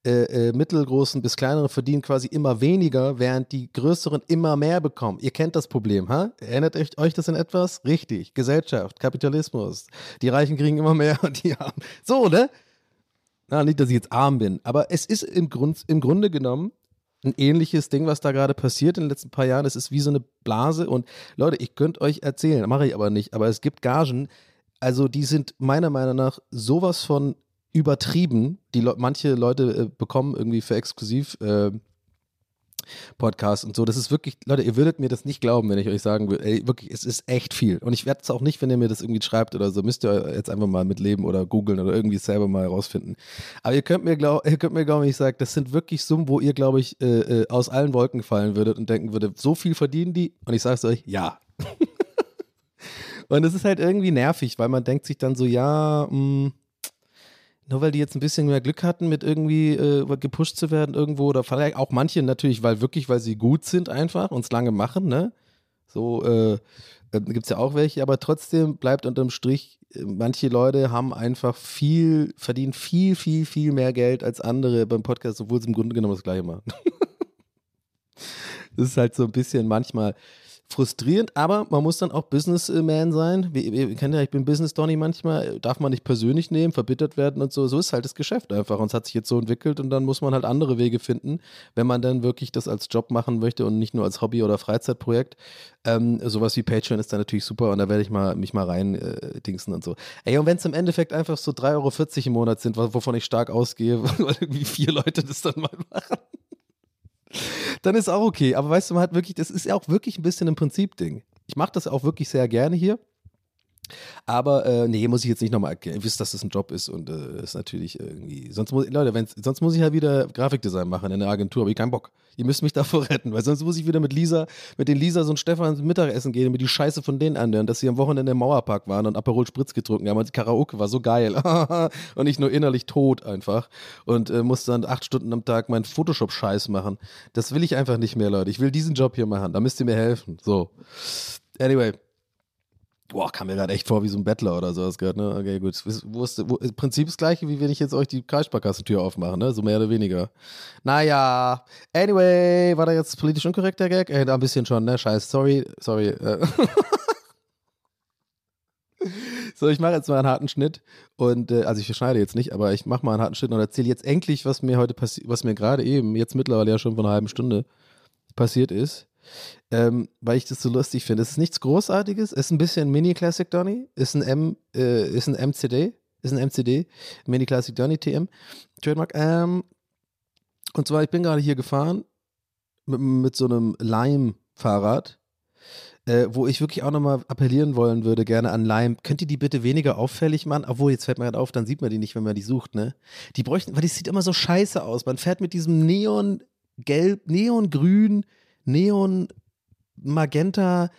äh, äh, mittelgroßen bis kleineren verdienen quasi immer weniger, während die größeren immer mehr bekommen. Ihr kennt das Problem, ha? Erinnert euch, das in etwas? Richtig. Gesellschaft, Kapitalismus. Die Reichen kriegen immer mehr und die Armen. So, ne? Na, nicht, dass ich jetzt arm bin, aber es ist im, Grund, im Grunde genommen ein ähnliches Ding, was da gerade passiert in den letzten paar Jahren. Es ist wie so eine Blase und Leute, ich könnte euch erzählen, mache ich aber nicht, aber es gibt Gagen, also die sind meiner Meinung nach sowas von übertrieben. Die Le manche Leute äh, bekommen irgendwie für exklusiv äh, Podcast und so. Das ist wirklich, Leute, ihr würdet mir das nicht glauben, wenn ich euch sagen würde, ey, wirklich, es ist echt viel. Und ich werde es auch nicht, wenn ihr mir das irgendwie schreibt oder so, müsst ihr jetzt einfach mal mitleben oder googeln oder irgendwie selber mal herausfinden. Aber ihr könnt mir glauben, ihr könnt mir glauben, ich sage, das sind wirklich Summen, wo ihr, glaube ich, äh, äh, aus allen Wolken fallen würdet und denken würdet, so viel verdienen die? Und ich sage es euch, ja. und es ist halt irgendwie nervig, weil man denkt sich dann so, ja, mh, nur weil die jetzt ein bisschen mehr Glück hatten, mit irgendwie äh, gepusht zu werden irgendwo oder vielleicht auch manche natürlich, weil wirklich, weil sie gut sind einfach und es lange machen, ne? So äh, gibt es ja auch welche, aber trotzdem bleibt unterm Strich, äh, manche Leute haben einfach viel, verdienen viel, viel, viel mehr Geld als andere beim Podcast, obwohl sie im Grunde genommen das gleiche machen. das ist halt so ein bisschen manchmal frustrierend, aber man muss dann auch Businessman sein. Wir, wir kennen ja, ich bin Business Donny manchmal, darf man nicht persönlich nehmen, verbittert werden und so. So ist halt das Geschäft einfach und es hat sich jetzt so entwickelt und dann muss man halt andere Wege finden, wenn man dann wirklich das als Job machen möchte und nicht nur als Hobby oder Freizeitprojekt. Ähm, sowas wie Patreon ist dann natürlich super und da werde ich mal, mich mal rein äh, dingsen und so. Ey, und wenn es im Endeffekt einfach so 3,40 Euro im Monat sind, wovon ich stark ausgehe, weil irgendwie vier Leute das dann mal machen dann ist auch okay. Aber weißt du, man hat wirklich, das ist ja auch wirklich ein bisschen ein Prinzipding. Ich mache das auch wirklich sehr gerne hier. Aber äh, nee, muss ich jetzt nicht nochmal erklären. Ihr wisst, dass das ein Job ist und äh, ist natürlich irgendwie. Sonst muss, Leute, sonst muss ich ja wieder Grafikdesign machen in der Agentur, aber ich keinen Bock. Ihr müsst mich davor retten, weil sonst muss ich wieder mit Lisa, mit den Lisa ein Stefan Mittagessen gehen und mir die Scheiße von denen anhören, dass sie am Wochenende im Mauerpark waren und Aperol Spritz getrunken haben und die Karaoke war so geil. und ich nur innerlich tot einfach und äh, musste dann acht Stunden am Tag meinen Photoshop-Scheiß machen. Das will ich einfach nicht mehr, Leute. Ich will diesen Job hier machen. Da müsst ihr mir helfen. So. Anyway, Boah, kam mir gerade echt vor wie so ein Bettler oder sowas gehört, ne? Okay, gut. Wo ist, wo, Im Prinzip das gleiche, wie wenn ich jetzt euch die Kreissparkassentür aufmache, ne? So mehr oder weniger. Naja. Anyway, war da jetzt politisch unkorrekt, der Gag? Ey, da ein bisschen schon, ne? Scheiße. Sorry, sorry. Äh. so, ich mache jetzt mal einen harten Schnitt und, äh, also ich schneide jetzt nicht, aber ich mache mal einen harten Schnitt und erzähle jetzt endlich, was mir heute passiert, was mir gerade eben, jetzt mittlerweile ja schon vor einer halben Stunde passiert ist ähm, weil ich das so lustig finde. Es ist nichts Großartiges, es ist ein bisschen Mini-Classic Donny, ist ein M, äh, ist ein MCD, ist ein MCD, Mini Classic Donny TM, Trademark. Ähm, und zwar, ich bin gerade hier gefahren mit, mit so einem Lime-Fahrrad. Äh, wo ich wirklich auch nochmal appellieren wollen würde, gerne an Lime. Könnt ihr die bitte weniger auffällig machen? Obwohl, jetzt fällt mir gerade auf, dann sieht man die nicht, wenn man die sucht, ne? Die bräuchten, weil die sieht immer so scheiße aus. Man fährt mit diesem Neon-Gelb, Neongrün, Neon Magenta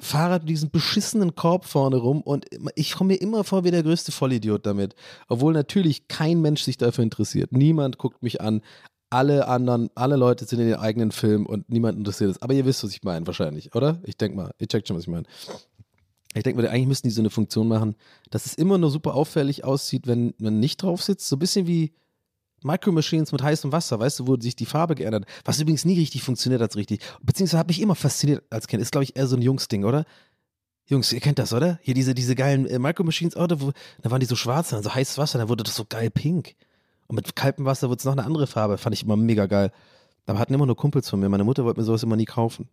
Fahrrad mit diesem beschissenen Korb vorne rum und ich komme mir immer vor wie der größte Vollidiot damit. Obwohl natürlich kein Mensch sich dafür interessiert. Niemand guckt mich an. Alle anderen, alle Leute sind in den eigenen Film und niemand interessiert es. Aber ihr wisst, was ich meine, wahrscheinlich, oder? Ich denke mal, ihr checkt schon, was ich meine. Ich denke mir, eigentlich müssten die so eine Funktion machen, dass es immer nur super auffällig aussieht, wenn man nicht drauf sitzt. So ein bisschen wie, Micro Machines mit heißem Wasser, weißt du, wo sich die Farbe geändert hat. Was übrigens nie richtig funktioniert als richtig. Beziehungsweise hat mich immer fasziniert als Kind. Ist, glaube ich, eher so ein Jungsding, oder? Jungs, ihr kennt das, oder? Hier diese, diese geilen äh, Micro Machines, oh, da, da waren die so schwarz, dann so heißes Wasser, dann wurde das so geil pink. Und mit kaltem Wasser wurde es noch eine andere Farbe. Fand ich immer mega geil. Aber hatten immer nur Kumpels von mir. Meine Mutter wollte mir sowas immer nie kaufen.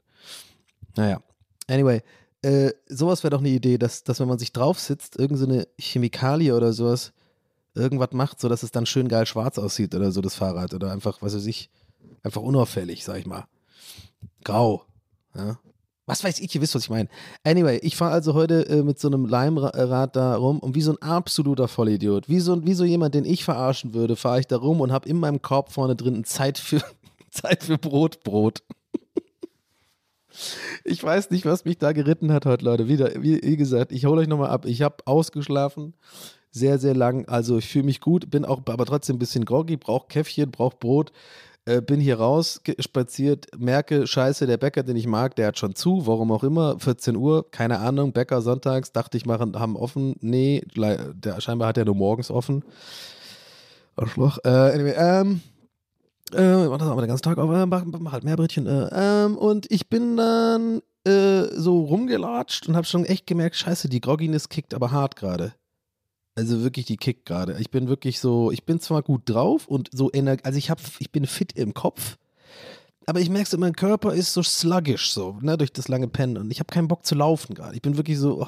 Naja. Anyway, äh, sowas wäre doch eine Idee, dass, dass wenn man sich drauf sitzt, irgendeine so Chemikalie oder sowas irgendwas macht, sodass es dann schön geil schwarz aussieht oder so, das Fahrrad. Oder einfach, was weiß ich, einfach unauffällig, sag ich mal. Grau. Ja. Was weiß ich, ihr wisst, was ich meine. Anyway, ich fahre also heute äh, mit so einem Leimrad da rum und wie so ein absoluter Vollidiot, wie so, wie so jemand, den ich verarschen würde, fahre ich da rum und habe in meinem Korb vorne drin Zeit für, Zeit für Brot, Brot. Ich weiß nicht, was mich da geritten hat heute, Leute. Wieder, wie, wie gesagt, ich hole euch nochmal ab. Ich habe ausgeschlafen sehr, sehr lang. Also ich fühle mich gut, bin auch aber trotzdem ein bisschen groggy, brauche Käffchen, brauche Brot. Äh, bin hier raus spaziert, merke, scheiße, der Bäcker, den ich mag, der hat schon zu, warum auch immer, 14 Uhr, keine Ahnung, Bäcker sonntags, dachte ich, machen, haben offen. Nee, der, scheinbar hat er nur morgens offen. Arschloch. Äh, anyway, ähm, äh, das aber den ganzen Tag auf, äh, mach, mach halt mehr Brötchen. Äh, ähm, und ich bin dann äh, so rumgelatscht und habe schon echt gemerkt, scheiße, die Grogginess kickt aber hart gerade. Also wirklich, die kickt gerade. Ich bin wirklich so, ich bin zwar gut drauf und so also ich habe, ich bin fit im Kopf, aber ich merke so, mein Körper ist so sluggish so, ne, durch das lange Pennen und ich habe keinen Bock zu laufen gerade. Ich bin wirklich so, oh.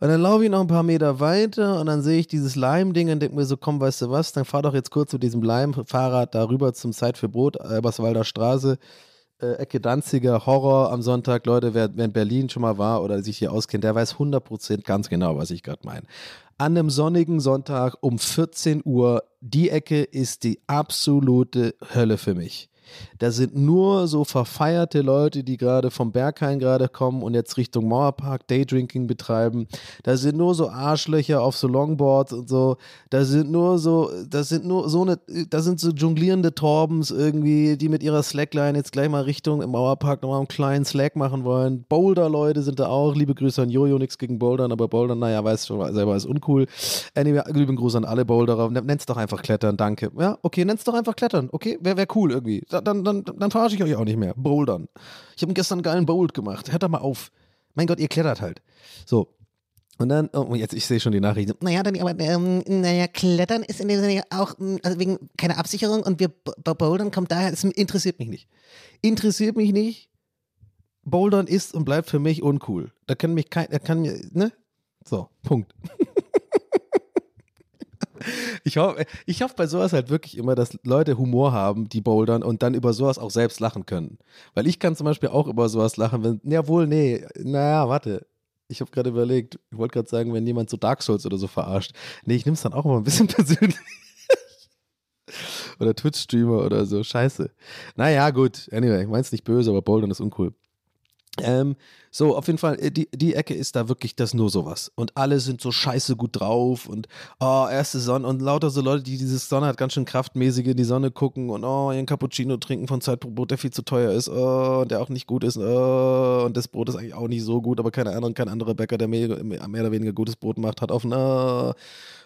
und dann laufe ich noch ein paar Meter weiter und dann sehe ich dieses Leim-Ding und denke mir so, komm, weißt du was, dann fahr doch jetzt kurz mit diesem Leim-Fahrrad da rüber zum Zeit für Brot, Eberswalder Straße. äh, Ecke Danziger, Horror am Sonntag. Leute, wer, wer in Berlin schon mal war oder sich hier auskennt, der weiß 100% ganz genau, was ich gerade meine. An einem sonnigen Sonntag um 14 Uhr, die Ecke ist die absolute Hölle für mich. Da sind nur so verfeierte Leute, die gerade vom Berghain gerade kommen und jetzt Richtung Mauerpark Daydrinking betreiben. Da sind nur so Arschlöcher auf so Longboards und so. Da sind nur so, das sind nur so eine, da sind so jonglierende Torbens irgendwie, die mit ihrer Slackline jetzt gleich mal Richtung im Mauerpark nochmal einen kleinen Slack machen wollen. Boulder-Leute sind da auch. Liebe Grüße an Jojo, nichts gegen Bouldern, aber Bouldern, naja, weiß schon selber, ist uncool. Anyway, lieben Gruß an alle Boulderer. Nenn's doch einfach Klettern, danke. Ja, okay, nenn's doch einfach Klettern. Okay, wäre wär cool irgendwie. Da, dann, dann, dann verarsche ich euch auch nicht mehr. Bouldern. Ich habe gestern einen geilen Bold gemacht. Hört doch mal auf. Mein Gott, ihr klettert halt. So. Und dann, oh, jetzt, ich sehe schon die Nachrichten. Naja, dann, aber, ähm, naja, Klettern ist in dem Sinne auch, mm, also wegen keiner Absicherung und wir bouldern kommt daher, Es interessiert mich nicht. Interessiert mich nicht. Bouldern ist und bleibt für mich uncool. Da kann mich kein, da kann mir, ne? So, Punkt. Ich hoffe, ich hoffe bei sowas halt wirklich immer, dass Leute Humor haben, die bouldern und dann über sowas auch selbst lachen können. Weil ich kann zum Beispiel auch über sowas lachen, wenn, jawohl, nee, naja, warte. Ich habe gerade überlegt, ich wollte gerade sagen, wenn jemand so Dark Souls oder so verarscht. Nee, ich nehme es dann auch immer ein bisschen persönlich. oder Twitch-Streamer oder so, scheiße. Naja, gut, anyway, ich mein's nicht böse, aber bouldern ist uncool. Ähm, so, auf jeden Fall, äh, die, die Ecke ist da wirklich das nur sowas. Und alle sind so scheiße gut drauf und oh, erste Sonne und lauter so Leute, die dieses Sonne hat ganz schön kraftmäßig in die Sonne gucken und oh, ihren Cappuccino trinken von Zeitbrot, der viel zu teuer ist, oh, und der auch nicht gut ist, oh, und das Brot ist eigentlich auch nicht so gut, aber keine Ahnung, kein anderer Bäcker, der mehr, mehr oder weniger gutes Brot macht, hat auf, oh.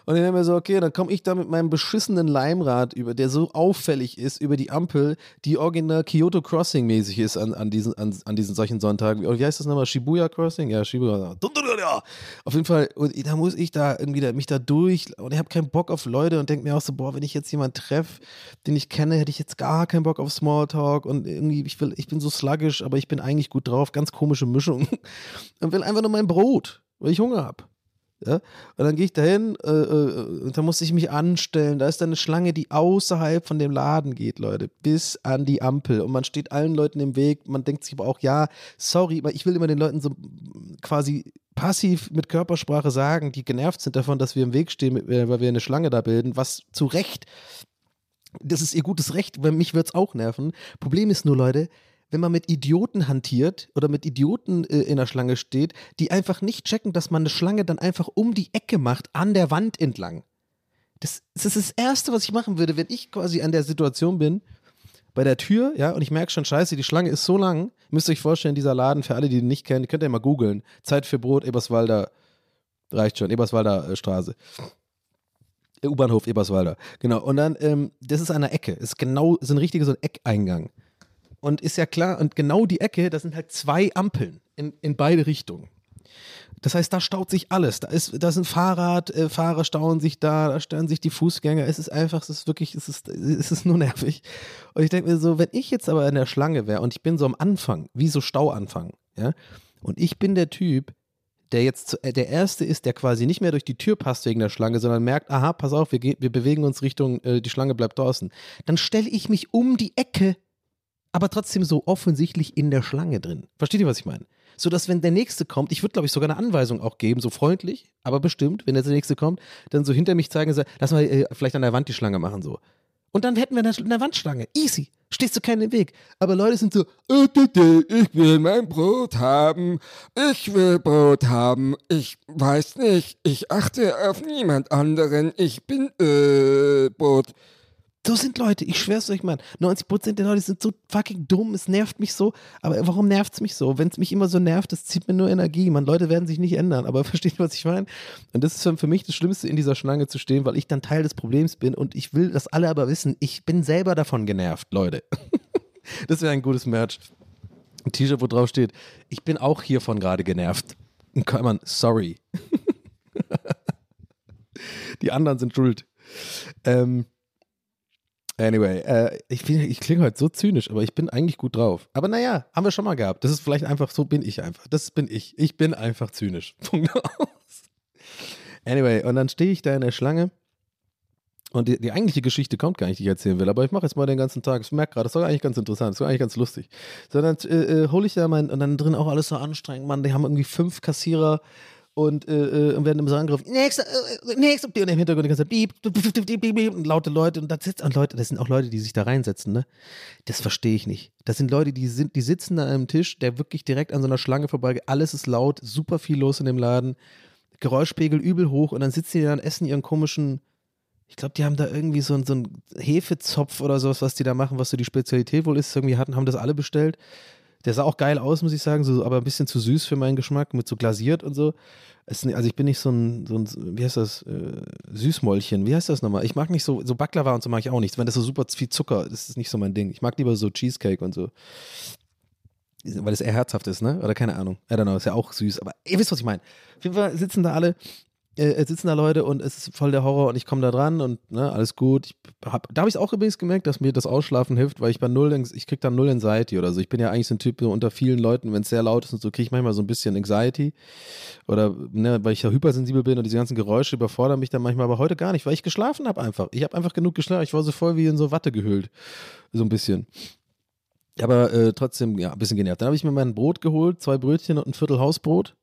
Und ich denke mir so, okay, dann komme ich da mit meinem beschissenen Leimrad über, der so auffällig ist, über die Ampel, die original Kyoto Crossing mäßig ist an, an, diesen, an, an diesen solchen Sonntagen. Wie heißt das nochmal? Shibuya Crossing? Ja, Shibuya. Auf jeden Fall, und da muss ich da irgendwie da, mich da durch und ich habe keinen Bock auf Leute und denke mir auch so, boah, wenn ich jetzt jemanden treffe, den ich kenne, hätte ich jetzt gar keinen Bock auf Smalltalk und irgendwie, ich, will, ich bin so sluggish, aber ich bin eigentlich gut drauf, ganz komische Mischung und will einfach nur mein Brot, weil ich Hunger habe. Ja? Und dann gehe ich dahin äh, äh, und da muss ich mich anstellen. Da ist dann eine Schlange, die außerhalb von dem Laden geht, Leute, bis an die Ampel. Und man steht allen Leuten im Weg. Man denkt sich aber auch, ja, sorry, ich will immer den Leuten so quasi passiv mit Körpersprache sagen, die genervt sind davon, dass wir im Weg stehen, äh, weil wir eine Schlange da bilden, was zu Recht, das ist ihr gutes Recht, weil mich wird es auch nerven. Problem ist nur, Leute, wenn man mit Idioten hantiert oder mit Idioten äh, in der Schlange steht, die einfach nicht checken, dass man eine Schlange dann einfach um die Ecke macht, an der Wand entlang. Das, das ist das Erste, was ich machen würde, wenn ich quasi an der Situation bin, bei der Tür, ja, und ich merke schon, scheiße, die Schlange ist so lang. Müsst ihr euch vorstellen, dieser Laden, für alle, die den nicht kennen, könnt ihr mal googeln. Zeit für Brot, Eberswalder, reicht schon, Eberswalder äh, Straße. Äh, U-Bahnhof Eberswalder, genau. Und dann, ähm, das ist an der Ecke. ist genau, ist ein richtiger so ein Eckeingang. Und ist ja klar, und genau die Ecke, das sind halt zwei Ampeln in, in beide Richtungen. Das heißt, da staut sich alles. Da ist, da sind Fahrradfahrer, äh, Fahrer stauen sich da, da stellen sich die Fußgänger. Es ist einfach, es ist wirklich, es ist, es ist nur nervig. Und ich denke mir so, wenn ich jetzt aber in der Schlange wäre und ich bin so am Anfang, wie so Stauanfang, ja, und ich bin der Typ, der jetzt äh, der Erste ist, der quasi nicht mehr durch die Tür passt wegen der Schlange, sondern merkt, aha, pass auf, wir, wir bewegen uns Richtung, äh, die Schlange bleibt draußen, dann stelle ich mich um die Ecke, aber trotzdem so offensichtlich in der Schlange drin. Versteht ihr, was ich meine? So dass, wenn der Nächste kommt, ich würde, glaube ich, sogar eine Anweisung auch geben, so freundlich, aber bestimmt, wenn der Nächste kommt, dann so hinter mich zeigen und sagen, lass mal äh, vielleicht an der Wand die Schlange machen, so. Und dann hätten wir eine, eine Wandschlange. Easy. Stehst du keinen im Weg. Aber Leute sind so, Äh, Ich will mein Brot haben. Ich will Brot haben. Ich weiß nicht. Ich achte auf niemand anderen. Ich bin äh, Brot. So sind Leute, ich schwör's euch, Mann. 90% der Leute sind so fucking dumm, es nervt mich so. Aber warum nervt's mich so? Wenn es mich immer so nervt, das zieht mir nur Energie. Man, Leute werden sich nicht ändern, aber versteht ihr, was ich meine? Und das ist für- mich das Schlimmste, in dieser Schlange zu stehen, weil ich dann Teil des Problems bin und ich will, dass alle aber wissen, ich bin selber davon genervt, Leute. das wäre ein gutes Merch. Ein T-Shirt, wo drauf steht, ich bin auch hiervon gerade genervt. Und kann man, sorry. Die anderen sind schuld. Ähm, Anyway, äh, ich, ich klinge heute so zynisch, aber ich bin eigentlich gut drauf. Aber naja, haben wir schon mal gehabt. Das ist vielleicht einfach, so bin ich einfach. Das bin ich. Ich bin einfach zynisch. Punkt aus. Anyway, und dann stehe ich da in der Schlange Und die, die eigentliche Geschichte kommt gar nicht, die ich erzählen will, aber ich mache jetzt mal den ganzen Tag. Ich merke gerade, das war eigentlich ganz interessant, das war eigentlich ganz lustig. So, dann äh, äh, hole ich da mein, und dann drin auch alles so anstrengend, Mann. Die haben irgendwie fünf Kassierer und, äh, äh, und werden immer so angegriffen. Nächster, äh, nächster, und im Hintergrund die ganze Zeit piep, piep, piep, piep, und laute Leute. Und, das sitzt, und Leute, das sind auch Leute, die sich da reinsetzen, ne? Das verstehe ich nicht. Das sind Leute, die sind, die sitzen an einem Tisch, der wirklich direkt an so einer Schlange vorbei. Alles ist laut, super viel los in dem Laden. Geräuschpegel übel hoch und dann sitzen die da und essen ihren komischen. Ich glaube, die haben da irgendwie so, so einen Hefezopf oder sowas, was die da machen, was so die Spezialität wohl ist. Irgendwie hatten, haben das alle bestellt. Der sah auch geil aus, muss ich sagen, so, aber ein bisschen zu süß für meinen Geschmack, mit so glasiert und so. Es, also ich bin nicht so ein, so ein wie heißt das, äh, Süßmäulchen, wie heißt das nochmal? Ich mag nicht so, so Baklava und so mag ich auch nicht. Wenn das so super viel Zucker, das ist nicht so mein Ding. Ich mag lieber so Cheesecake und so. Weil es eher herzhaft ist, ne? Oder keine Ahnung. I don't know, ist ja auch süß, aber ihr wisst, was ich meine. Auf jeden Fall sitzen da alle, äh, sitzen da Leute und es ist voll der Horror und ich komme da dran und ne, alles gut. Hab, da habe ich auch übrigens gemerkt, dass mir das Ausschlafen hilft, weil ich bei null, ich krieg dann null Anxiety oder so. Ich bin ja eigentlich so ein Typ so unter vielen Leuten, wenn es sehr laut ist und so, kriege ich manchmal so ein bisschen Anxiety. Oder ne, weil ich ja hypersensibel bin und diese ganzen Geräusche überfordern mich dann manchmal, aber heute gar nicht, weil ich geschlafen habe einfach. Ich habe einfach genug geschlafen. Ich war so voll wie in so Watte gehüllt. So ein bisschen. Aber äh, trotzdem, ja, ein bisschen genervt. Dann habe ich mir mein Brot geholt, zwei Brötchen und ein Viertel Hausbrot,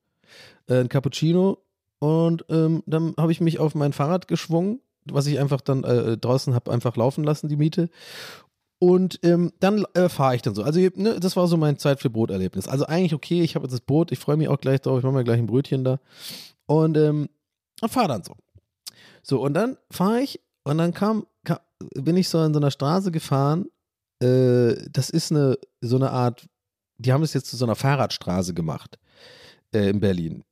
äh, ein Cappuccino und ähm, dann habe ich mich auf mein Fahrrad geschwungen, was ich einfach dann äh, draußen habe einfach laufen lassen, die Miete. Und ähm, dann äh, fahre ich dann so. Also ne, das war so mein Zeit für Broterlebnis. Also eigentlich okay, ich habe jetzt das Brot, ich freue mich auch gleich drauf, ich mache mir gleich ein Brötchen da. Und, ähm, fahre dann so. So, und dann fahre ich und dann kam, kam, bin ich so in so einer Straße gefahren. Äh, das ist eine, so eine Art, die haben es jetzt zu so einer Fahrradstraße gemacht äh, in Berlin.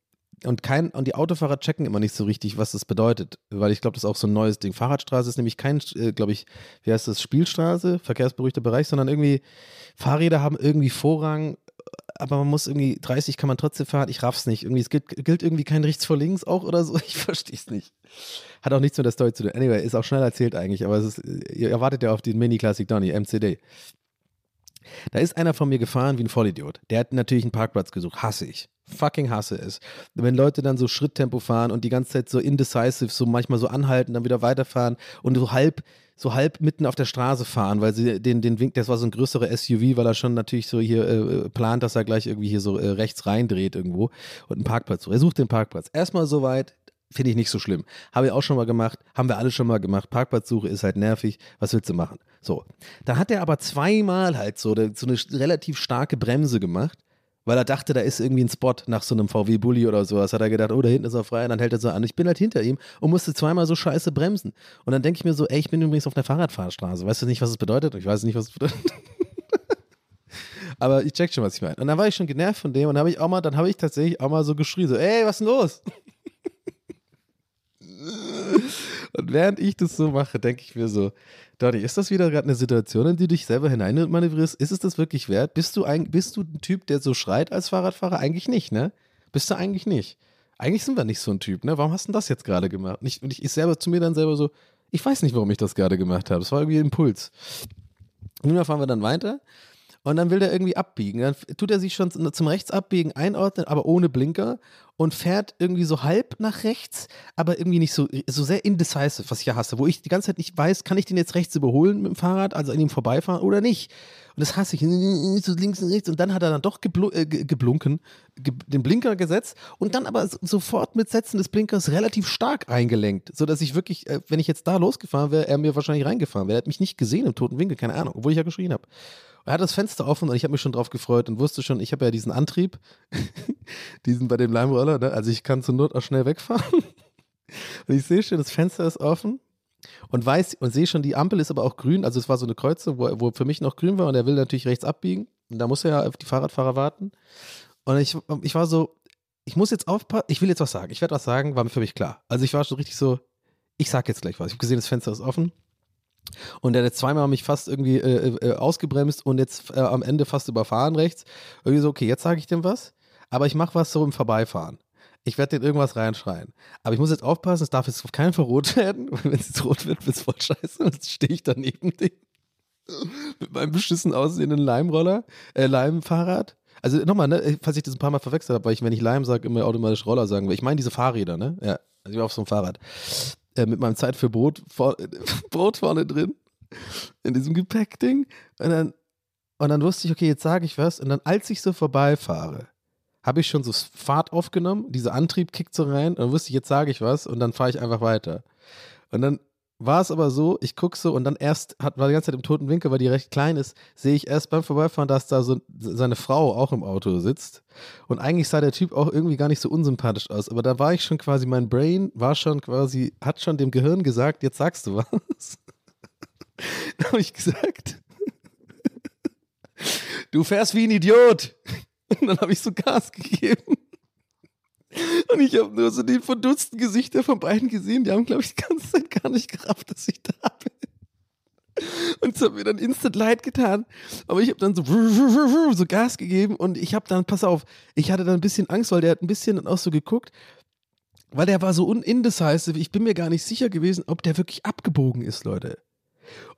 Und, kein, und die Autofahrer checken immer nicht so richtig, was das bedeutet, weil ich glaube, das ist auch so ein neues Ding. Fahrradstraße ist nämlich kein, äh, glaube ich, wie heißt das, Spielstraße, verkehrsberuhigter Bereich, sondern irgendwie Fahrräder haben irgendwie Vorrang, aber man muss irgendwie 30 kann man trotzdem fahren. Ich raff's nicht. Irgendwie, es gilt, gilt irgendwie kein rechts vor links auch oder so. Ich verstehe es nicht. Hat auch nichts mit der Story zu tun. Anyway, ist auch schnell erzählt eigentlich, aber es ist, ihr erwartet ja auf den Mini Classic Donny, MCD. Da ist einer von mir gefahren wie ein Vollidiot. Der hat natürlich einen Parkplatz gesucht. Hasse ich. Fucking hasse es. Wenn Leute dann so Schritttempo fahren und die ganze Zeit so indecisive, so manchmal so anhalten, dann wieder weiterfahren und so halb, so halb mitten auf der Straße fahren, weil sie den, den Wink, das war so ein größerer SUV, weil er schon natürlich so hier äh, plant, dass er gleich irgendwie hier so äh, rechts reindreht irgendwo und einen Parkplatz sucht. Er sucht den Parkplatz. Erstmal so weit, finde ich nicht so schlimm. Habe ich auch schon mal gemacht, haben wir alle schon mal gemacht. Parkplatzsuche ist halt nervig. Was willst du machen? So. Dann hat er aber zweimal halt so, so eine relativ starke Bremse gemacht, weil er dachte, da ist irgendwie ein Spot nach so einem VW-Bully oder sowas. Hat er gedacht, oh, da hinten ist er frei. Und dann hält er so an. Ich bin halt hinter ihm und musste zweimal so scheiße bremsen. Und dann denke ich mir so, ey, ich bin übrigens auf einer Fahrradfahrstraße. Weißt du nicht, was es bedeutet? Ich weiß nicht, was es bedeutet. Aber ich check schon, was ich meine. Und dann war ich schon genervt von dem und dann habe ich auch mal, dann habe ich tatsächlich auch mal so geschrien, so, ey, was ist denn los? Und während ich das so mache, denke ich mir so, Donny, ist das wieder gerade eine Situation, in die du dich selber hineinmanövrierst? Ist es das wirklich wert? Bist du, ein, bist du ein Typ, der so schreit als Fahrradfahrer? Eigentlich nicht, ne? Bist du eigentlich nicht. Eigentlich sind wir nicht so ein Typ, ne? Warum hast du das jetzt gerade gemacht? Und ich, und ich, ich selber zu mir dann selber so, ich weiß nicht, warum ich das gerade gemacht habe. Es war irgendwie ein Impuls. Nun fahren wir dann weiter. Und dann will der irgendwie abbiegen. Dann tut er sich schon zum Rechtsabbiegen einordnen, aber ohne Blinker und fährt irgendwie so halb nach rechts, aber irgendwie nicht so, so sehr indecisive, was ich ja hasse, wo ich die ganze Zeit nicht weiß, kann ich den jetzt rechts überholen mit dem Fahrrad, also an ihm vorbeifahren oder nicht. Und das hasse ich, so links und rechts. Und dann hat er dann doch geblu äh, geblunken, ge den Blinker gesetzt und dann aber sofort mit Setzen des Blinkers relativ stark eingelenkt, sodass ich wirklich, äh, wenn ich jetzt da losgefahren wäre, er mir wahrscheinlich reingefahren wäre. Er hat mich nicht gesehen im toten Winkel, keine Ahnung, obwohl ich ja geschrien habe. Er hat das Fenster offen und ich habe mich schon drauf gefreut und wusste schon, ich habe ja diesen Antrieb, diesen bei dem Leimroller, ne? also ich kann zur Not auch schnell wegfahren. Und ich sehe schon, das Fenster ist offen und weiß und sehe schon, die Ampel ist aber auch grün, also es war so eine Kreuze, wo, wo für mich noch grün war und er will natürlich rechts abbiegen und da muss er ja auf die Fahrradfahrer warten. Und ich, ich war so, ich muss jetzt aufpassen, ich will jetzt was sagen, ich werde was sagen, war für mich klar. Also ich war schon richtig so, ich sag jetzt gleich was. Ich habe gesehen, das Fenster ist offen. Und der hat zweimal mich fast irgendwie äh, äh, ausgebremst und jetzt äh, am Ende fast überfahren rechts. Irgendwie so, okay, jetzt sage ich dem was, aber ich mache was so im Vorbeifahren. Ich werde den irgendwas reinschreien. Aber ich muss jetzt aufpassen, es darf jetzt auf keinen Fall rot werden. Wenn es jetzt rot wird, wird es voll scheiße. Jetzt stehe ich daneben dem. Mit meinem beschissen aussehenden Leimroller, äh, Leimfahrrad. Also nochmal, ne, falls ich das ein paar Mal verwechselt habe, weil ich, wenn ich Leim sage, immer automatisch Roller sagen will. Ich meine diese Fahrräder, ne? Ja, also ich war auf so einem Fahrrad. äh, mit meinem Zeit für Brot, vor, Brot vorne drin, in diesem Gepäckding. Und dann, und dann wusste ich, okay, jetzt sage ich was. Und dann, als ich so vorbeifahre, habe ich schon so Fahrt aufgenommen, dieser Antrieb kickt so rein, und dann wusste ich, jetzt sage ich was und dann fahre ich einfach weiter. Und dann war es aber so, ich gucke so und dann erst, hat, war die ganze Zeit im toten Winkel, weil die recht klein ist, sehe ich erst beim Vorbeifahren, dass da so seine Frau auch im Auto sitzt. Und eigentlich sah der Typ auch irgendwie gar nicht so unsympathisch aus. Aber da war ich schon quasi, mein Brain war schon quasi, hat schon dem Gehirn gesagt, jetzt sagst du was. da habe ich gesagt, du fährst wie ein Idiot. Und dann habe ich so Gas gegeben. Und ich habe nur so die verdutzten Gesichter von beiden gesehen. Die haben, glaube ich, die ganze Zeit gar nicht gerafft, dass ich da bin. Und es hat mir dann instant leid getan. Aber ich habe dann so, so Gas gegeben und ich habe dann, pass auf, ich hatte dann ein bisschen Angst, weil der hat ein bisschen dann auch so geguckt, weil der war so unindecisive. Ich bin mir gar nicht sicher gewesen, ob der wirklich abgebogen ist, Leute.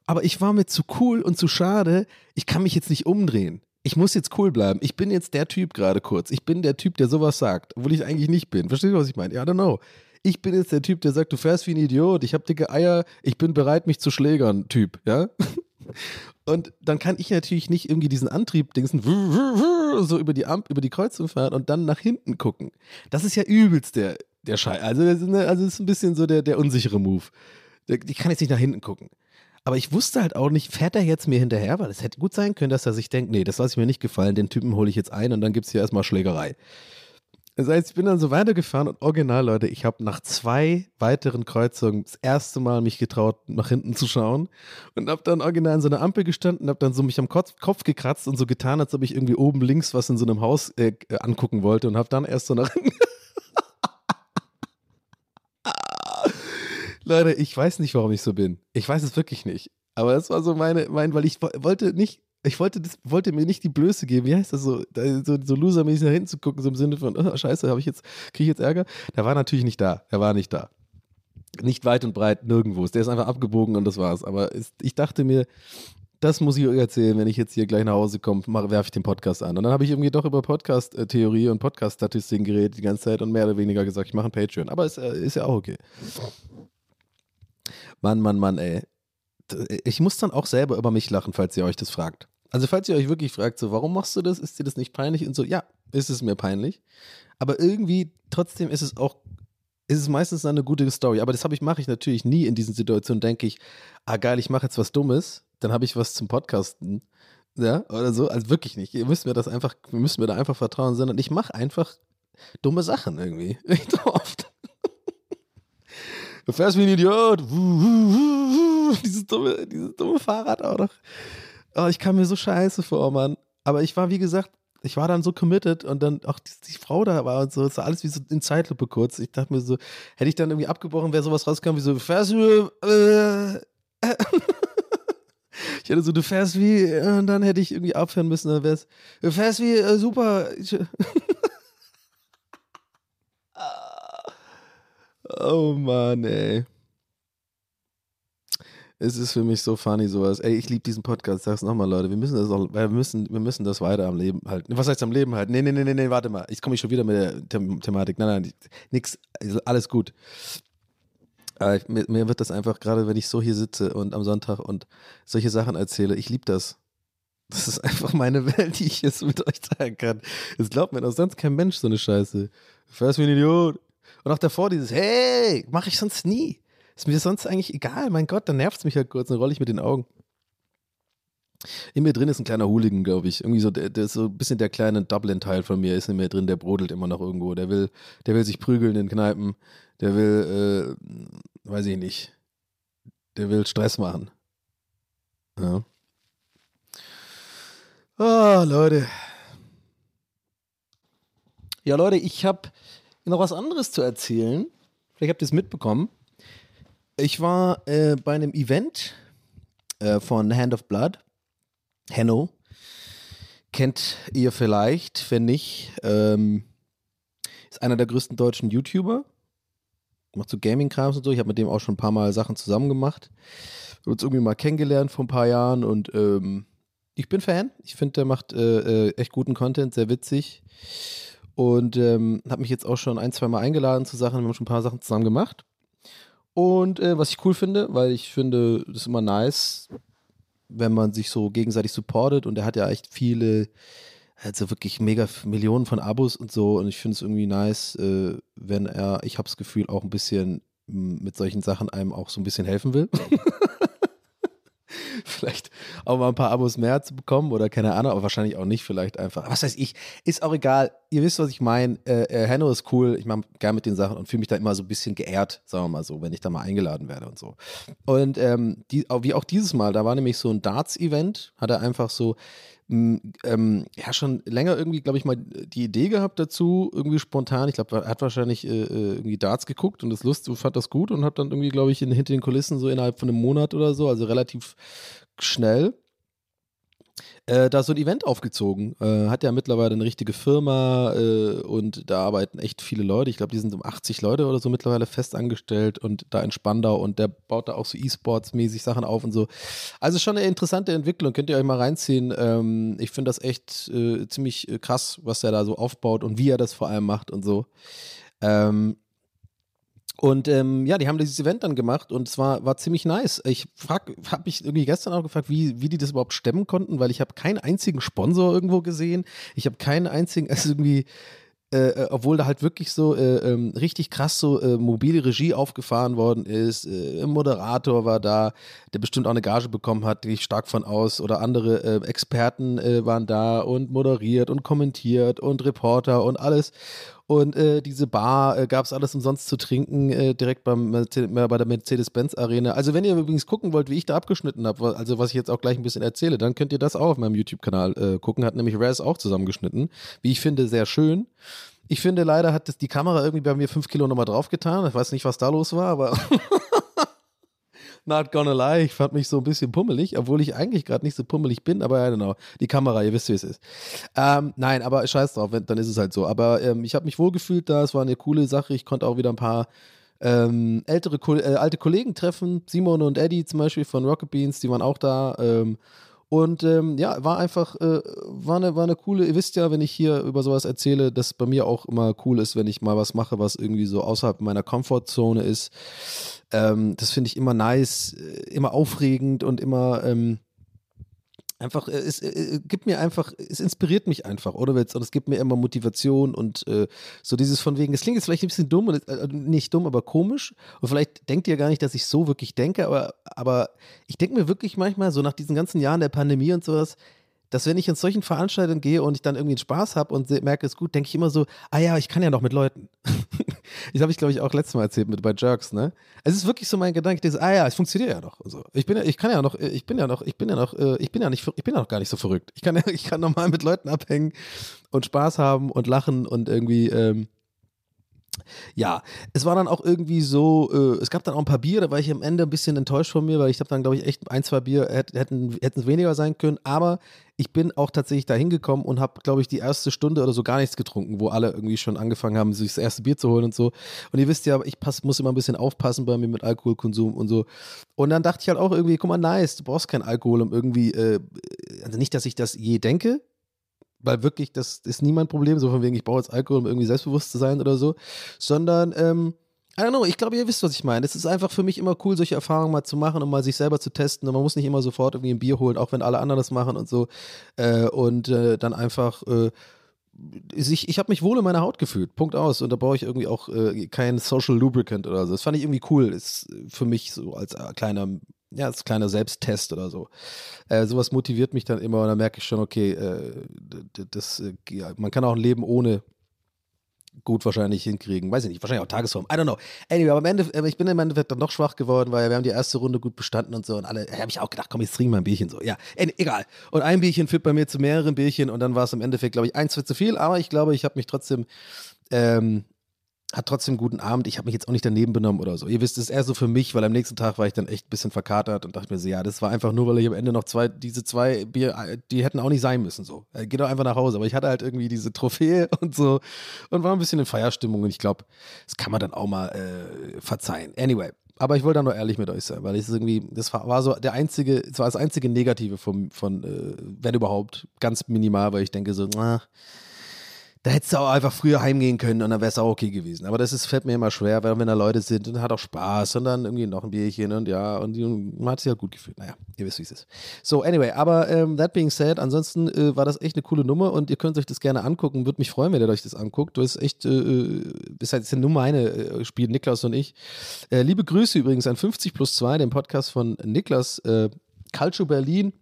Aber ich war mir zu cool und zu schade. Ich kann mich jetzt nicht umdrehen ich muss jetzt cool bleiben. Ich bin jetzt der Typ gerade kurz. Ich bin der Typ, der sowas sagt, obwohl ich eigentlich nicht bin. Verstehst du, was ich meine? Ja, I don't know. Ich bin jetzt der Typ, der sagt, du fährst wie ein Idiot, ich habe dicke Eier, ich bin bereit, mich zu schlägern, Typ, ja? Und dann kann ich natürlich nicht irgendwie diesen Antrieb dingsen, so über die Amp, über die Kreuzung fahren und dann nach hinten gucken. Das ist ja übelst der, der Scheiß. Also, das ist, also das ist ein bisschen so der, der unsichere Move. Ich kann jetzt nicht nach hinten gucken. Aber ich wusste halt auch nicht, fährt er jetzt mir hinterher? Weil es hätte gut sein können, dass er sich denkt, nee, das lasse ich mir nicht gefallen, den Typen hole ich jetzt ein und dann gibt es hier erstmal Schlägerei. Das heißt, ich bin dann so weitergefahren und original, Leute, ich habe nach zwei weiteren Kreuzungen das erste Mal mich getraut, nach hinten zu schauen und habe dann original in so einer Ampel gestanden, habe dann so mich am Kopf, gekratzt und so getan, als ob ich irgendwie oben links was in so einem Haus äh, angucken wollte und habe dann erst so nach hinten Leute, ich weiß nicht, warum ich so bin. Ich weiß es wirklich nicht. Aber das war so meine, mein, weil ich wollte nicht, ich wollte, das, wollte mir nicht die Blöße geben. Wie heißt das so, so, so losermäßig nach hinten zu gucken, so im Sinne von, oh, scheiße, habe ich jetzt, kriege ich jetzt Ärger? Der war natürlich nicht da. Er war nicht da. Nicht weit und breit, nirgendwo. Der ist einfach abgebogen und das war's. Aber es, ich dachte mir, das muss ich euch erzählen, wenn ich jetzt hier gleich nach Hause komme, werfe ich den Podcast an. Und dann habe ich irgendwie doch über Podcast-Theorie und Podcast-Statistiken geredet die ganze Zeit und mehr oder weniger gesagt, ich mache ein Patreon. Aber es äh, ist ja auch okay. Mann, Mann, Mann, ey. Ich muss dann auch selber über mich lachen, falls ihr euch das fragt. Also, falls ihr euch wirklich fragt, so, warum machst du das? Ist dir das nicht peinlich? Und so, ja, ist es mir peinlich. Aber irgendwie, trotzdem ist es auch, ist es meistens eine gute Story. Aber das ich, mache ich natürlich nie in diesen Situationen, denke ich, ah geil, ich mache jetzt was Dummes, dann habe ich was zum Podcasten. Ja, oder so. Also wirklich nicht. Ihr müsst mir das einfach, wir müssen mir da einfach vertrauen, sondern ich mache einfach dumme Sachen irgendwie. Echt oft. Du fährst wie ein Idiot. Dieses dumme, dieses dumme Fahrrad auch noch. Oh, ich kam mir so scheiße vor, Mann. Aber ich war, wie gesagt, ich war dann so committed und dann auch die, die Frau da war und so, es war alles wie so in Zeitlupe kurz. Ich dachte mir so, hätte ich dann irgendwie abgebrochen, wäre sowas rausgekommen wie so, du fährst wie, äh, ich hätte so, du fährst wie, und dann hätte ich irgendwie aufhören müssen, dann wäre es, du fährst wie, äh, super. Oh Mann, ey. Es ist für mich so funny sowas. Ey, ich liebe diesen Podcast. Sag's nochmal, Leute. Wir müssen das auch, wir müssen, wir müssen das weiter am Leben halten. Was heißt am Leben halten? Nee, nee, nee, nee, warte mal. Ich komme schon wieder mit der The Thematik. Nein, nein, nix. Alles gut. Aber ich, mir, mir wird das einfach, gerade wenn ich so hier sitze und am Sonntag und solche Sachen erzähle, ich liebe das. Das ist einfach meine Welt, die ich jetzt mit euch teilen kann. Es glaubt mir doch sonst kein Mensch so eine Scheiße. Fährst wie ein Idiot. Und auch davor dieses, hey, mache ich sonst nie. Ist mir sonst eigentlich egal, mein Gott, dann nervt es mich halt kurz, dann rolle ich mit den Augen. In mir drin ist ein kleiner Hooligan, glaube ich. Irgendwie so, der, der, ist so ein bisschen der kleine Dublin-Teil von mir ist in mir drin, der brodelt immer noch irgendwo. Der will, der will sich prügeln in Kneipen. Der will, äh, weiß ich nicht. Der will Stress machen. Ja. Oh, Leute. Ja, Leute, ich habe noch was anderes zu erzählen. Vielleicht habt ihr es mitbekommen. Ich war äh, bei einem Event äh, von Hand of Blood. Hanno. Kennt ihr vielleicht, wenn nicht. Ähm, ist einer der größten deutschen YouTuber. Macht so Gaming-Krams und so. Ich habe mit dem auch schon ein paar Mal Sachen zusammen gemacht. Wir haben uns irgendwie mal kennengelernt vor ein paar Jahren und ähm, ich bin Fan. Ich finde, der macht äh, äh, echt guten Content, sehr witzig. Und ähm, habe mich jetzt auch schon ein, zwei Mal eingeladen zu Sachen, wir haben schon ein paar Sachen zusammen gemacht. Und äh, was ich cool finde, weil ich finde, das ist immer nice, wenn man sich so gegenseitig supportet und er hat ja echt viele, also wirklich mega Millionen von Abos und so und ich finde es irgendwie nice, äh, wenn er, ich habe das Gefühl, auch ein bisschen mit solchen Sachen einem auch so ein bisschen helfen will. vielleicht auch mal ein paar Abos mehr zu bekommen oder keine Ahnung, aber wahrscheinlich auch nicht, vielleicht einfach. Was weiß ich, ist auch egal. Ihr wisst, was ich meine. Äh, äh, Hanno ist cool. Ich mache gerne mit den Sachen und fühle mich da immer so ein bisschen geehrt, sagen wir mal so, wenn ich da mal eingeladen werde und so. Und ähm, die, wie auch dieses Mal, da war nämlich so ein Darts-Event, hat er einfach so ähm, ja schon länger irgendwie, glaube ich, mal die Idee gehabt dazu, irgendwie spontan. Ich glaube, er hat wahrscheinlich äh, äh, irgendwie Darts geguckt und das Lust, fand das gut und hat dann irgendwie, glaube ich, in, hinter den Kulissen so innerhalb von einem Monat oder so, also relativ schnell, äh, da so ein Event aufgezogen. Äh, hat ja mittlerweile eine richtige Firma äh, und da arbeiten echt viele Leute. Ich glaube, die sind um 80 Leute oder so mittlerweile fest angestellt und da in Spandau und der baut da auch so E-Sports-mäßig Sachen auf und so. Also schon eine interessante Entwicklung, könnt ihr euch mal reinziehen. Ähm, ich finde das echt äh, ziemlich äh, krass, was er da so aufbaut und wie er das vor allem macht und so. Ähm, und ähm, ja, die haben dieses Event dann gemacht und es war, war ziemlich nice. Ich habe mich irgendwie gestern auch gefragt, wie, wie die das überhaupt stemmen konnten, weil ich habe keinen einzigen Sponsor irgendwo gesehen. Ich habe keinen einzigen, also irgendwie, äh, äh, obwohl da halt wirklich so äh, ähm, richtig krass so äh, mobile Regie aufgefahren worden ist. Äh, Moderator war da, der bestimmt auch eine Gage bekommen hat, gehe ich stark von aus. Oder andere äh, Experten waren da und moderiert und kommentiert und Reporter und alles. Und äh, diese Bar äh, gab es alles umsonst zu trinken, äh, direkt beim, Merce- äh, bei der Mercedes-Benz Arena. Also wenn ihr übrigens gucken wollt, wie ich da abgeschnitten habe, also was ich jetzt auch gleich ein bisschen erzähle, dann könnt ihr das auch auf meinem YouTube-Kanal äh, gucken. Hat nämlich Raz auch zusammengeschnitten. Wie ich finde, sehr schön. Ich finde, leider hat das die Kamera irgendwie bei mir fünf Kilo nochmal draufgetan. Ich weiß nicht, was da los war, aber not gonna lie, ich fand mich so ein bisschen pummelig, obwohl ich eigentlich gerade nicht so pummelig bin, aber ja, genau, die Kamera, ihr wisst, wie es ist. Ähm, nein, aber scheiß drauf, wenn, dann ist es halt so. Aber ähm, ich habe mich wohlgefühlt da, es war eine coole Sache, ich konnte auch wieder ein paar ähm, ältere, äh, alte Kollegen treffen, Simon und Eddie zum Beispiel von Rocket Beans, die waren auch da. Und ähm, ja, war einfach, äh, war, eine, war eine coole, ihr wisst ja, wenn ich hier über sowas erzähle, dass bei mir auch immer cool ist, wenn ich mal was mache, was irgendwie so außerhalb meiner Komfortzone ist. Ähm, das finde ich immer nice, äh, immer aufregend und immer ähm, einfach, äh, es äh, gibt mir einfach, es inspiriert mich einfach, oder? Und es gibt mir immer Motivation und äh, so dieses von wegen, es klingt jetzt vielleicht ein bisschen dumm, und, äh, nicht dumm, aber komisch. Und vielleicht denkt ihr gar nicht, dass ich so wirklich denke, aber, aber ich denke mir wirklich manchmal, so nach diesen ganzen Jahren der Pandemie und sowas, dass wenn ich in solchen Veranstaltungen gehe und ich dann irgendwie einen Spaß habe und merke, es gut, denke ich immer so, ah ja, ich kann ja noch mit Leuten. das habe ich, glaube ich, auch letztes Mal erzählt mit bei Jerks, ne? Es ist wirklich so mein Gedanke, dieses, ah ja, es funktioniert ja noch. Also, ich bin ja, ich kann ja noch, ich bin ja noch, ich bin ja noch, äh, ich bin ja nicht, ich bin ja noch gar nicht so verrückt. Ich kann ja, ich kann normal mit Leuten abhängen und Spaß haben und lachen und irgendwie, ähm, ja, es war dann auch irgendwie so, äh, es gab dann auch ein paar Bier, da war ich am Ende ein bisschen enttäuscht von mir, weil ich habe dann, glaube ich, echt ein, zwei Bier hätt- hätten hätten es weniger sein können, aber ich bin auch tatsächlich da hingekommen und habe, glaube ich, die erste Stunde oder so gar nichts getrunken, wo alle irgendwie schon angefangen haben, sich das erste Bier zu holen und so. Und ihr wisst ja, ich pass, muss immer ein bisschen aufpassen bei mir mit Alkoholkonsum und so. Und dann dachte ich halt auch irgendwie, guck mal, nice, du brauchst keinen Alkohol, um irgendwie, äh, also nicht, dass ich das je denke, weil wirklich, das ist nie mein Problem, so von wegen, ich brauche jetzt Alkohol, um irgendwie selbstbewusst zu sein oder so, sondern, ähm, I don't know, ich glaube, ihr wisst, was ich meine. Es ist einfach für mich immer cool, solche Erfahrungen mal zu machen und mal sich selber zu testen. Und man muss nicht immer sofort irgendwie ein Bier holen, auch wenn alle anderen das machen und so. Äh, und äh, dann einfach, äh, ich, ich habe mich wohl in meiner Haut gefühlt. Punkt aus. Und da brauche ich irgendwie auch äh, kein Social Lubricant oder so. Das fand ich irgendwie cool. Ist für mich so als kleiner, ja, als kleiner Selbsttest oder so. Äh, sowas motiviert mich dann immer und dann merke ich schon, okay, äh, das, äh, ja, man kann auch ein Leben ohne gut wahrscheinlich hinkriegen. Weiß ich nicht, wahrscheinlich auch Tagesform. I don't know. Anyway, aber am Ende, äh, ich bin im Endeffekt dann noch schwach geworden, weil wir haben die erste Runde gut bestanden und so und alle, da habe ich auch gedacht, komm, jetzt trinken wir ein Bierchen so. Ja, äh, egal. Und ein Bierchen führt bei mir zu mehreren Bierchen und dann war es im Endeffekt, glaube ich, eins wird zu viel, aber ich glaube, ich habe mich trotzdem, ähm, hat trotzdem guten Abend. Ich habe mich jetzt auch nicht daneben benommen oder so. Ihr wisst, es ist eher so für mich, weil am nächsten Tag war ich dann echt ein bisschen verkatert und dachte mir so, ja, das war einfach nur, weil ich am Ende noch zwei, diese zwei Bier, äh, die hätten auch nicht sein müssen so. Äh, Geh doch einfach nach Hause. Aber ich hatte halt irgendwie diese Trophäe und so und war ein bisschen in Feierstimmung und ich glaube, das kann man dann auch mal äh, verzeihen. Anyway. Aber ich wollte da nur ehrlich mit euch sein, weil ich irgendwie, das war, so der einzige, es war das einzige Negative vom, von, äh, wenn überhaupt, ganz minimal, weil ich denke so, na, da hättest du auch einfach früher heimgehen können und dann wäre es auch okay gewesen. Aber das ist, fällt mir immer schwer, weil wenn da Leute sind und hat auch Spaß und dann irgendwie noch ein Bierchen und ja, und die- man hat sich halt gut gefühlt. Naja, ihr wisst, wie es ist. So, anyway, aber ähm, that being said, ansonsten äh, war das echt eine coole Nummer und ihr könnt euch das gerne angucken. Würde mich freuen, wenn ihr euch das anguckt. Du bist echt, äh, bist halt, sind nur meine äh, Spiele, Niklas und ich. Äh, liebe Grüße übrigens an 50 plus 2, dem Podcast von Niklas, äh, Calcio Berlin.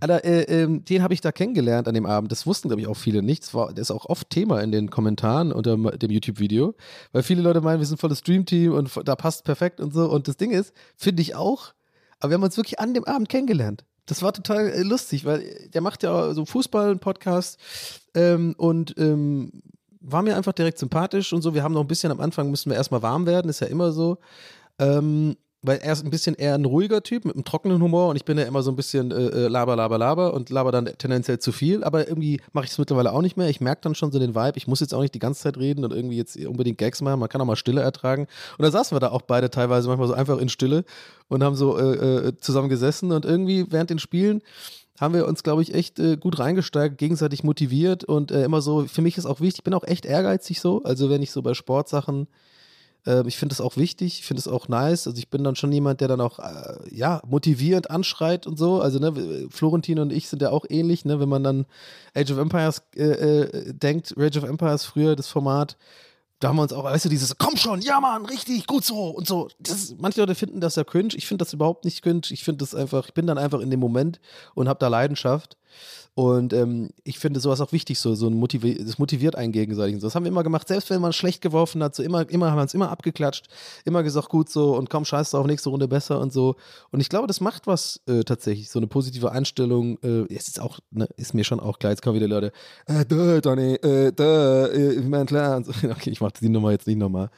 Alter, äh, ähm, den habe ich da kennengelernt an dem Abend. Das wussten, glaube ich, auch viele nicht. Das, war, das ist auch oft Thema in den Kommentaren unter dem YouTube-Video, weil viele Leute meinen, wir sind volles Stream-Team und da passt perfekt und so. Und das Ding ist, finde ich auch, aber wir haben uns wirklich an dem Abend kennengelernt. Das war total äh, lustig, weil äh, der macht ja so Fußball-Podcast ähm, und ähm, war mir einfach direkt sympathisch und so. Wir haben noch ein bisschen am Anfang, müssen wir erstmal warm werden, ist ja immer so. Ähm, weil er ist ein bisschen eher ein ruhiger Typ mit einem trockenen Humor und ich bin ja immer so ein bisschen äh, äh, laber, laber, laber und laber dann tendenziell zu viel, aber irgendwie mache ich es mittlerweile auch nicht mehr. Ich merke dann schon so den Vibe, ich muss jetzt auch nicht die ganze Zeit reden und irgendwie jetzt unbedingt Gags machen, man kann auch mal Stille ertragen. Und da saßen wir da auch beide teilweise manchmal so einfach in Stille und haben so äh, äh, zusammen gesessen und irgendwie während den Spielen haben wir uns, glaube ich, echt äh, gut reingesteigt, gegenseitig motiviert und äh, immer so, für mich ist auch wichtig, ich bin auch echt ehrgeizig so, also wenn ich so bei Sportsachen ähm, ich finde das auch wichtig, ich finde es auch nice. Also ich bin dann schon jemand, der dann auch äh, ja motivierend anschreit und so. Also ne, Florentin und ich sind ja auch ähnlich, ne, wenn man dann Age of Empires äh, äh, denkt, Rage of Empires früher das Format. Da haben wir uns auch, weißt du, dieses, komm schon, ja Mann, richtig, gut so und so. Das, manche Leute finden das ja cringe. Ich finde das überhaupt nicht cringe. Ich finde das einfach, ich bin dann einfach in dem Moment und habe da Leidenschaft. Und ähm, ich finde sowas auch wichtig, so, so ein Motivi das motiviert einen gegenseitig. Das haben wir immer gemacht, selbst wenn man schlecht geworfen hat, so immer, immer haben wir uns immer abgeklatscht, immer gesagt, gut so und komm, scheiß drauf, nächste Runde besser und so. Und ich glaube, das macht was äh, tatsächlich, so eine positive Einstellung. Äh, es ist auch, ne, ist mir schon auch klar, jetzt kommen wieder Leute, äh, da, Donny, äh, da, äh, ich mein, klar. So. Okay, ich mach die Nummer jetzt nicht nochmal.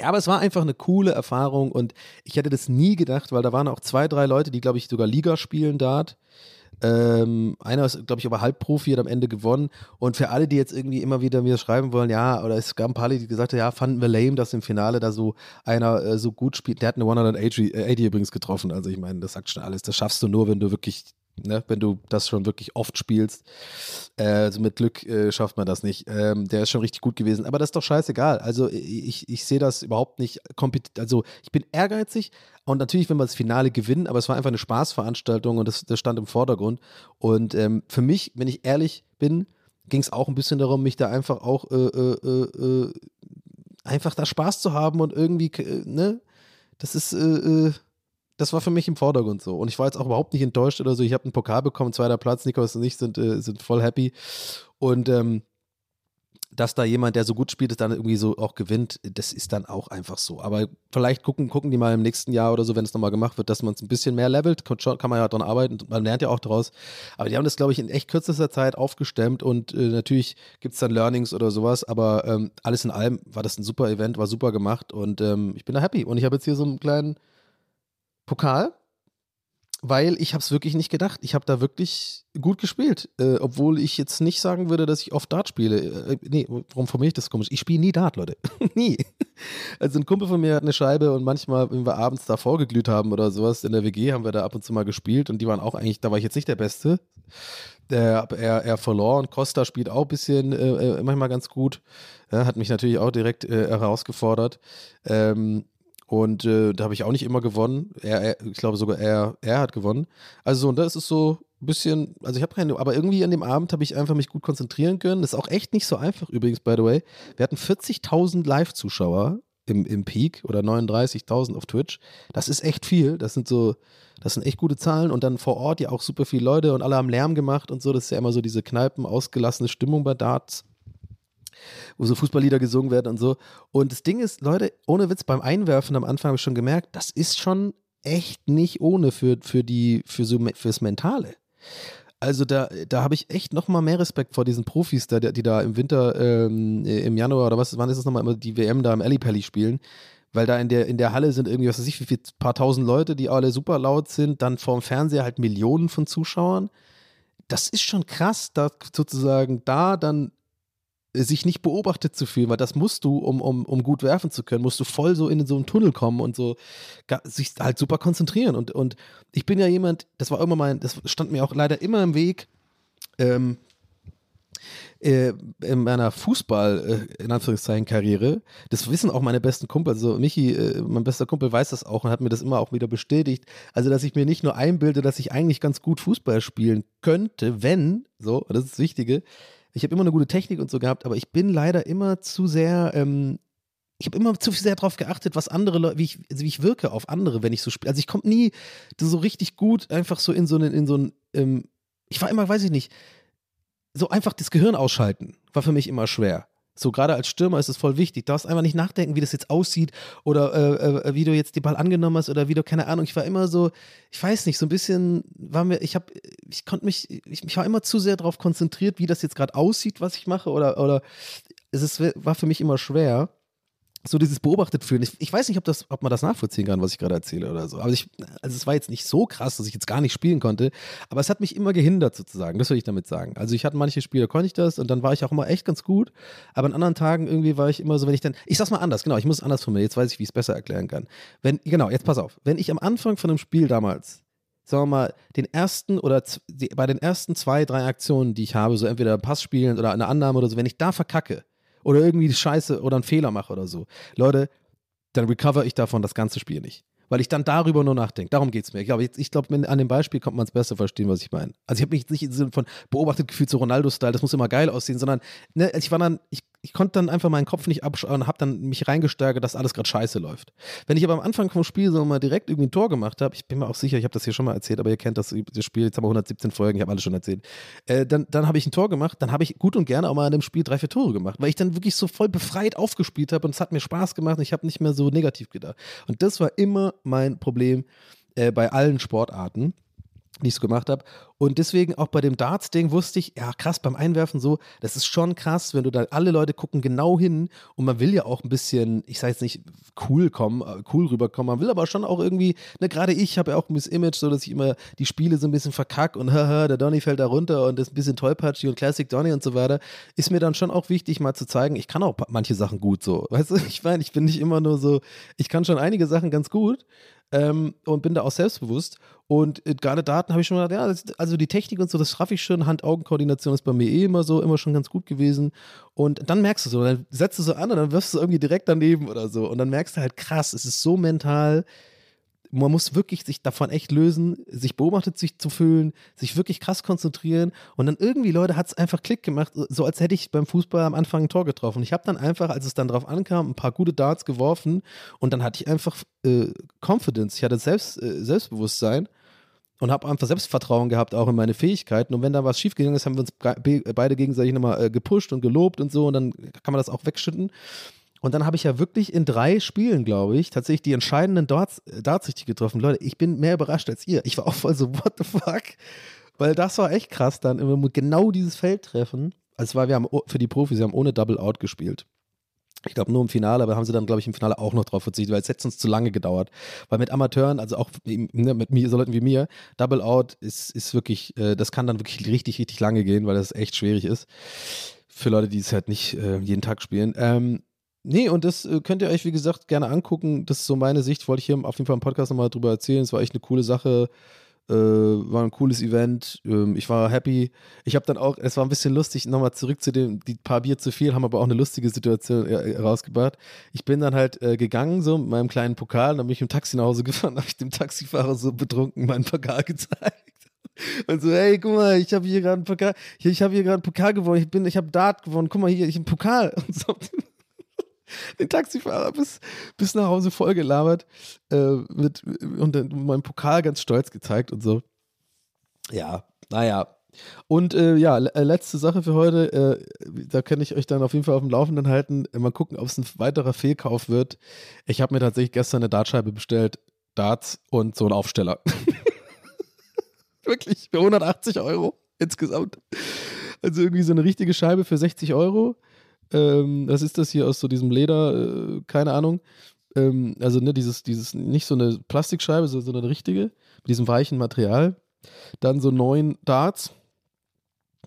Ja, aber es war einfach eine coole Erfahrung und ich hätte das nie gedacht, weil da waren auch zwei, drei Leute, die, glaube ich, sogar Liga spielen dort. Ähm, einer ist, glaube ich, aber Halbprofi, hat am Ende gewonnen. Und für alle, die jetzt irgendwie immer wieder mir schreiben wollen, ja, oder es gab ein paar, die gesagt haben, ja, fanden wir lame, dass im Finale da so einer äh, so gut spielt. Der hat eine 180 äh, 80 übrigens getroffen. Also ich meine, das sagt schon alles. Das schaffst du nur, wenn du wirklich, ne, wenn du das schon wirklich oft spielst. Also mit Glück äh, schafft man das nicht. Ähm, der ist schon richtig gut gewesen. Aber das ist doch scheißegal. Also ich, ich sehe das überhaupt nicht kompetitiv. Also ich bin ehrgeizig und natürlich, wenn wir das Finale gewinnen, aber es war einfach eine Spaßveranstaltung und das, das stand im Vordergrund. Und ähm, für mich, wenn ich ehrlich bin, ging es auch ein bisschen darum, mich da einfach auch äh, äh, äh, einfach da Spaß zu haben und irgendwie, ne, das ist, das war für mich im Vordergrund so. Und ich war jetzt auch überhaupt nicht enttäuscht oder so. Ich habe einen Pokal bekommen, zweiter Platz, Nikos und ich sind, äh, sind voll happy. Und ähm, dass da jemand, der so gut spielt, es dann irgendwie so auch gewinnt, das ist dann auch einfach so. Aber vielleicht gucken, gucken die mal im nächsten Jahr oder so, wenn es nochmal gemacht wird, dass man es ein bisschen mehr levelt. Kann, man ja dran arbeiten. Man lernt ja auch daraus. Aber die haben das, glaube ich, in echt kürzester Zeit aufgestemmt und äh, natürlich gibt es dann Learnings oder sowas. Aber ähm, alles in allem war das ein super Event, war super gemacht und ähm, ich bin da happy. Und ich habe jetzt hier so einen kleinen Pokal, weil ich habe es wirklich nicht gedacht. Ich habe da wirklich gut gespielt, äh, obwohl ich jetzt nicht sagen würde, dass ich oft Dart spiele. Äh, nee, warum formuliere ich das komisch? Ich spiele nie Dart, Leute. nie. Also ein Kumpel von mir hat eine Scheibe und manchmal, wenn wir abends da vorgeglüht haben oder sowas in der WG, haben wir da ab und zu mal gespielt und die waren auch eigentlich, da war ich jetzt nicht der Beste. Der, er, er verlor und Costa spielt auch ein bisschen äh, äh, manchmal ganz gut. Ja, hat mich natürlich auch direkt äh, herausgefordert. Ähm, und äh, da habe ich auch nicht immer gewonnen. Er, er, ich glaube sogar er, er hat gewonnen. Also so, und das ist so ein bisschen, also ich habe keine, aber irgendwie an dem Abend habe ich einfach mich gut konzentrieren können. Das ist auch echt nicht so einfach übrigens, by the way. Wir hatten 40.000 Live-Zuschauer im, im Peak oder 39.000 auf Twitch. Das ist echt viel. Das sind so, das sind echt gute Zahlen. Und dann vor Ort ja auch super viele Leute und alle haben Lärm gemacht und so. Das ist ja immer so diese Kneipen, ausgelassene Stimmung bei Darts wo so Fußballlieder gesungen werden und so. Und das Ding ist, Leute, ohne Witz, beim Einwerfen am Anfang habe ich schon gemerkt, das ist schon echt nicht ohne für, für die, für so, fürs Mentale. Also da, da habe ich echt noch mal mehr Respekt vor diesen Profis, da, die da im Winter, ähm, im Januar oder was, wann ist es nochmal immer die WM da im Ellipelli spielen, weil da in der, in der Halle sind irgendwie, was weiß ich, wie viel, paar tausend Leute, die alle super laut sind, dann vorm Fernseher halt Millionen von Zuschauern. Das ist schon krass, da sozusagen da dann sich nicht beobachtet zu fühlen, weil das musst du, um, um, um gut werfen zu können, musst du voll so in so einen Tunnel kommen und so sich halt super konzentrieren. Und, und ich bin ja jemand, das war immer mein, das stand mir auch leider immer im Weg, ähm, äh, in meiner Fußball, äh, in Anführungszeichen, Karriere, das wissen auch meine besten Kumpel, also Michi, äh, mein bester Kumpel weiß das auch und hat mir das immer auch wieder bestätigt, also dass ich mir nicht nur einbilde, dass ich eigentlich ganz gut Fußball spielen könnte, wenn, so, das ist das Wichtige, ich habe immer eine gute Technik und so gehabt, aber ich bin leider immer zu sehr, ähm, ich habe immer zu sehr darauf geachtet, was andere Leute, wie ich, also wie ich wirke auf andere, wenn ich so spiele. Also ich komme nie so richtig gut einfach so in so einen, in so einen, ähm, ich war immer, weiß ich nicht, so einfach das Gehirn ausschalten, war für mich immer schwer. So gerade als Stürmer ist es voll wichtig. Du darfst einfach nicht nachdenken, wie das jetzt aussieht oder äh, äh, wie du jetzt den Ball angenommen hast oder wie du, keine Ahnung. Ich war immer so, ich weiß nicht, so ein bisschen war mir, ich habe, ich konnte mich, ich, ich war immer zu sehr darauf konzentriert, wie das jetzt gerade aussieht, was ich mache oder, oder es ist, war für mich immer schwer so dieses beobachtet fühlen. Ich, ich, weiß nicht, ob, das, ob man das nachvollziehen kann, was ich gerade erzähle oder so. Also, ich, also es war jetzt nicht so krass, dass ich jetzt gar nicht spielen konnte, aber es hat mich immer gehindert sozusagen. Das will ich damit sagen. Also ich hatte manche Spiele, konnte ich das und dann war ich auch immer echt ganz gut, aber an anderen Tagen irgendwie war ich immer so, wenn ich dann, ich sag's mal anders, genau, ich muss es anders formulieren, jetzt weiß ich, wie ich es besser erklären kann. Wenn, genau, jetzt pass auf, wenn ich am Anfang von einem Spiel damals sagen wir mal, den ersten oder die, bei den ersten zwei, drei Aktionen, die ich habe, so entweder Pass spielen oder eine Annahme oder so, wenn ich da verkacke, oder irgendwie Scheiße oder einen Fehler mache oder so, Leute, dann recover ich davon das ganze Spiel nicht. Weil ich dann darüber nur nachdenke. Darum geht es mir. Ich glaube, glaub, an dem Beispiel kommt man es besser verstehen, was ich meine. Also ich habe mich nicht im Sinne von beobachtet gefühlt, so Ronaldo-Style, das muss immer geil aussehen, sondern ne, ich war dann, ich ich konnte dann einfach meinen Kopf nicht abschauen und habe dann mich reingestärkt, dass alles gerade scheiße läuft. Wenn ich aber am Anfang vom Spiel so mal direkt irgendwie ein Tor gemacht habe, ich bin mir auch sicher, ich habe das hier schon mal erzählt, aber ihr kennt das, das Spiel, jetzt haben wir 117 Folgen, ich habe alles schon erzählt. Äh, dann dann habe ich ein Tor gemacht, dann habe ich gut und gerne auch mal in dem Spiel drei, vier Tore gemacht, weil ich dann wirklich so voll befreit aufgespielt habe und es hat mir Spaß gemacht und ich habe nicht mehr so negativ gedacht. Und das war immer mein Problem äh, bei allen Sportarten die ich so gemacht habe. Und deswegen auch bei dem Darts-Ding wusste ich, ja krass, beim Einwerfen so, das ist schon krass, wenn du da, alle Leute gucken genau hin. Und man will ja auch ein bisschen, ich sage jetzt nicht cool kommen, äh, cool rüberkommen, man will aber schon auch irgendwie, ne, gerade ich habe ja auch ein bisschen Image, so dass ich immer die Spiele so ein bisschen verkack und haha, der Donny fällt da runter und ist ein bisschen tollpatschig und Classic Donny und so weiter, ist mir dann schon auch wichtig mal zu zeigen, ich kann auch manche Sachen gut so, weißt du, ich meine, ich bin nicht immer nur so, ich kann schon einige Sachen ganz gut, ähm, und bin da auch selbstbewusst. Und äh, gerade Daten habe ich schon gedacht, ja, das, also die Technik und so, das schaffe ich schon. Hand-Augen-Koordination ist bei mir eh immer so, immer schon ganz gut gewesen. Und dann merkst du so, dann setzt du so an und dann wirfst du irgendwie direkt daneben oder so. Und dann merkst du halt, krass, es ist so mental man muss wirklich sich davon echt lösen, sich beobachtet sich zu fühlen, sich wirklich krass konzentrieren und dann irgendwie, Leute, hat es einfach Klick gemacht, so als hätte ich beim Fußball am Anfang ein Tor getroffen. Ich habe dann einfach, als es dann drauf ankam, ein paar gute Darts geworfen und dann hatte ich einfach äh, Confidence, ich hatte Selbst, äh, Selbstbewusstsein und habe einfach Selbstvertrauen gehabt, auch in meine Fähigkeiten. Und wenn da was schiefgegangen ist, haben wir uns beide gegenseitig nochmal äh, gepusht und gelobt und so und dann kann man das auch wegschütten. Und dann habe ich ja wirklich in drei Spielen, glaube ich, tatsächlich die entscheidenden Darts, Darts richtig getroffen. Leute, ich bin mehr überrascht als ihr. Ich war auch voll so, what the fuck? Weil das war echt krass dann, genau dieses Feld treffen. Also war, wir haben für die Profis, wir haben ohne Double Out gespielt. Ich glaube nur im Finale, aber haben sie dann, glaube ich, im Finale auch noch drauf verzichtet, weil es hätte uns zu lange gedauert. Weil mit Amateuren, also auch ne, mit mir, so Leuten wie mir, Double Out ist, ist wirklich, äh, das kann dann wirklich richtig, richtig lange gehen, weil das echt schwierig ist. Für Leute, die es halt nicht äh, jeden Tag spielen. Ähm, Nee, und das äh, könnt ihr euch, wie gesagt, gerne angucken. Das ist so meine Sicht. Wollte ich hier auf jeden Fall im Podcast nochmal drüber erzählen. Es war echt eine coole Sache. Äh, war ein cooles Event. Ähm, ich war happy. Ich habe dann auch, es war ein bisschen lustig, nochmal zurück zu dem, die paar Bier zu viel, haben aber auch eine lustige Situation äh, rausgebracht. Ich bin dann halt äh, gegangen, so mit meinem kleinen Pokal, dann bin ich im Taxi nach Hause gefahren, habe ich dem Taxifahrer so betrunken meinen Pokal gezeigt. Und so, hey, guck mal, ich habe hier gerade einen Pokal, ich, ich habe hier gerade einen Pokal gewonnen, ich bin, ich habe Dart gewonnen, guck mal hier, ich habe einen Pokal. Und so den Taxifahrer bis, bis nach Hause vollgelabert äh, mit, und dann meinen Pokal ganz stolz gezeigt und so. Ja, naja. Und äh, ja, äh, letzte Sache für heute, äh, da kann ich euch dann auf jeden Fall auf dem Laufenden halten. Mal gucken, ob es ein weiterer Fehlkauf wird. Ich habe mir tatsächlich gestern eine Dartscheibe bestellt, Darts und so einen Aufsteller. Wirklich, für 180 Euro insgesamt. Also irgendwie so eine richtige Scheibe für 60 Euro. Ähm, was ist das hier aus so diesem Leder? Äh, keine Ahnung. Ähm, also ne, dieses, dieses, nicht so eine Plastikscheibe, sondern eine richtige, mit diesem weichen Material. Dann so neun Darts.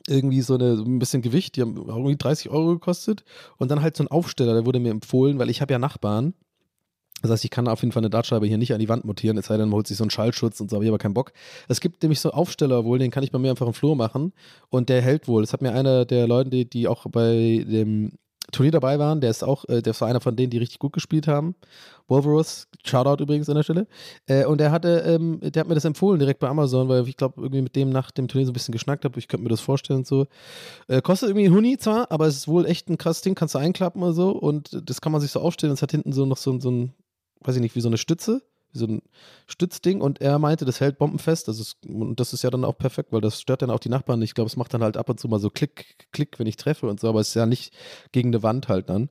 Irgendwie so, eine, ein bisschen Gewicht, die haben irgendwie 30 Euro gekostet. Und dann halt so ein Aufsteller, der wurde mir empfohlen, weil ich habe ja Nachbarn. Das heißt, ich kann auf jeden Fall eine Dartscheibe hier nicht an die Wand montieren, es sei denn, man holt sich so einen Schallschutz und so, habe ich aber keinen Bock. Es gibt nämlich so Aufsteller wohl, den kann ich bei mir einfach im Flur machen und der hält wohl. Das hat mir einer der Leute, die, die auch bei dem Turnier dabei waren, der ist auch, äh, der war einer von denen, die richtig gut gespielt haben. Wolverus, Shoutout übrigens an der Stelle. Äh, und der hatte, ähm, der hat mir das empfohlen direkt bei Amazon, weil ich glaube, irgendwie mit dem nach dem Turnier so ein bisschen geschnackt habe. Ich könnte mir das vorstellen und so. Äh, kostet irgendwie ein Huni zwar, aber es ist wohl echt ein krasses Ding, kannst du einklappen oder so. Und das kann man sich so aufstellen. Es hat hinten so noch so, so ein, weiß ich nicht, wie so eine Stütze wie so ein Stützding und er meinte, das hält bombenfest. Das ist, und das ist ja dann auch perfekt, weil das stört dann auch die Nachbarn. Ich glaube, es macht dann halt ab und zu mal so Klick, Klick, wenn ich treffe und so, aber es ist ja nicht gegen eine Wand halt dann.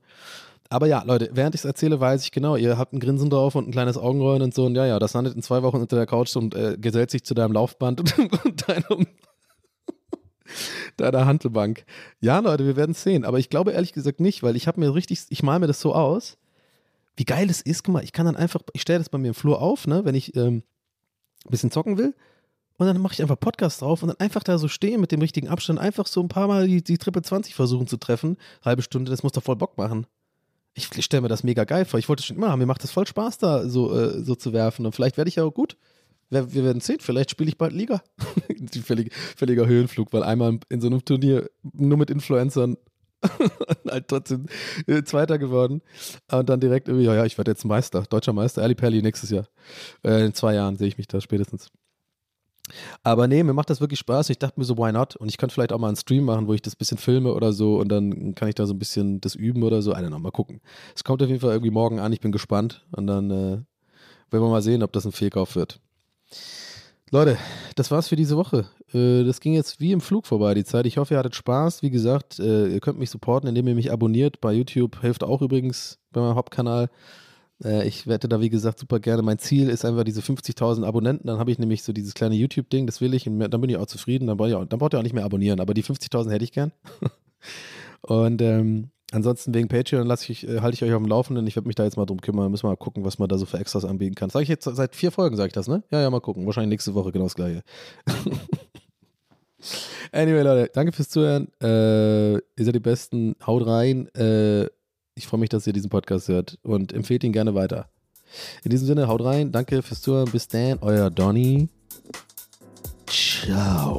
Aber ja, Leute, während ich es erzähle, weiß ich genau, ihr habt ein Grinsen drauf und ein kleines Augenrollen und so. Und ja, ja, das landet in zwei Wochen unter der Couch und äh, gesellt sich zu deinem Laufband und, und deinem, deiner Handelbank. Ja, Leute, wir werden es sehen. Aber ich glaube ehrlich gesagt nicht, weil ich habe mir richtig, ich male mir das so aus, wie geil es ist. Guck mal, ich kann dann einfach, ich stelle das bei mir im Flur auf, ne, wenn ich ähm, ein bisschen zocken will. Und dann mache ich einfach Podcast drauf und dann einfach da so stehen mit dem richtigen Abstand, einfach so ein paar Mal die, die Triple 20 versuchen zu treffen. Halbe Stunde, das muss doch voll Bock machen. Ich stelle mir das mega geil vor. Ich wollte schon immer haben. Mir macht das voll Spaß, da so, äh, so zu werfen. Und vielleicht werde ich ja auch gut. Wir, wir werden sehen. Vielleicht spiele ich bald Liga. völlig, völliger Höhenflug, weil einmal in so einem Turnier nur mit Influencern halt trotzdem äh, Zweiter geworden. Und dann direkt irgendwie, ja, ja, ich werde jetzt Meister, deutscher Meister, Ali Perli nächstes Jahr. Äh, in zwei Jahren sehe ich mich da spätestens. Aber nee, mir macht das wirklich Spaß. Ich dachte mir so, why not? Und ich könnte vielleicht auch mal einen Stream machen, wo ich das bisschen filme oder so und dann kann ich da so ein bisschen das üben oder so. Einer noch mal gucken. Es kommt auf jeden Fall irgendwie morgen an. Ich bin gespannt und dann äh, werden wir mal sehen, ob das ein Fehlkauf wird. Leute, das war's für diese Woche. Äh, das ging jetzt wie im Flug vorbei, die Zeit. Ich hoffe, ihr hattet Spaß. Wie gesagt, äh, ihr könnt mich supporten, indem ihr mich abonniert. Bei YouTube hilft auch übrigens bei meinem Hauptkanal. Äh, ich wette da, wie gesagt, super gerne. Mein Ziel ist einfach diese 50.000 Abonnenten. Dann habe ich nämlich so dieses kleine YouTube-Ding, das will ich. Und dann bin ich auch zufrieden. Dann dann braucht ihr auch nicht mehr abonnieren. Aber die 50.000 hätte ich gern. und ähm, Ansonsten wegen Patreon lasse ich, äh, halte ich euch auf dem Laufenden. Ich werde mich da jetzt mal drum kümmern. Müssen wir mal gucken, was man da so für Extras anbieten kann. Sage ich jetzt seit vier Folgen, sage ich das, ne? Ja, ja, mal gucken. Wahrscheinlich nächste Woche genau das gleiche. anyway, Leute, danke fürs Zuhören. Äh, ihr seid die Besten. Haut rein. Äh, ich freue mich, dass ihr diesen Podcast hört und empfehlt ihn gerne weiter. In diesem Sinne, haut rein. Danke fürs Zuhören. Bis dann. Euer Donny. Ciao.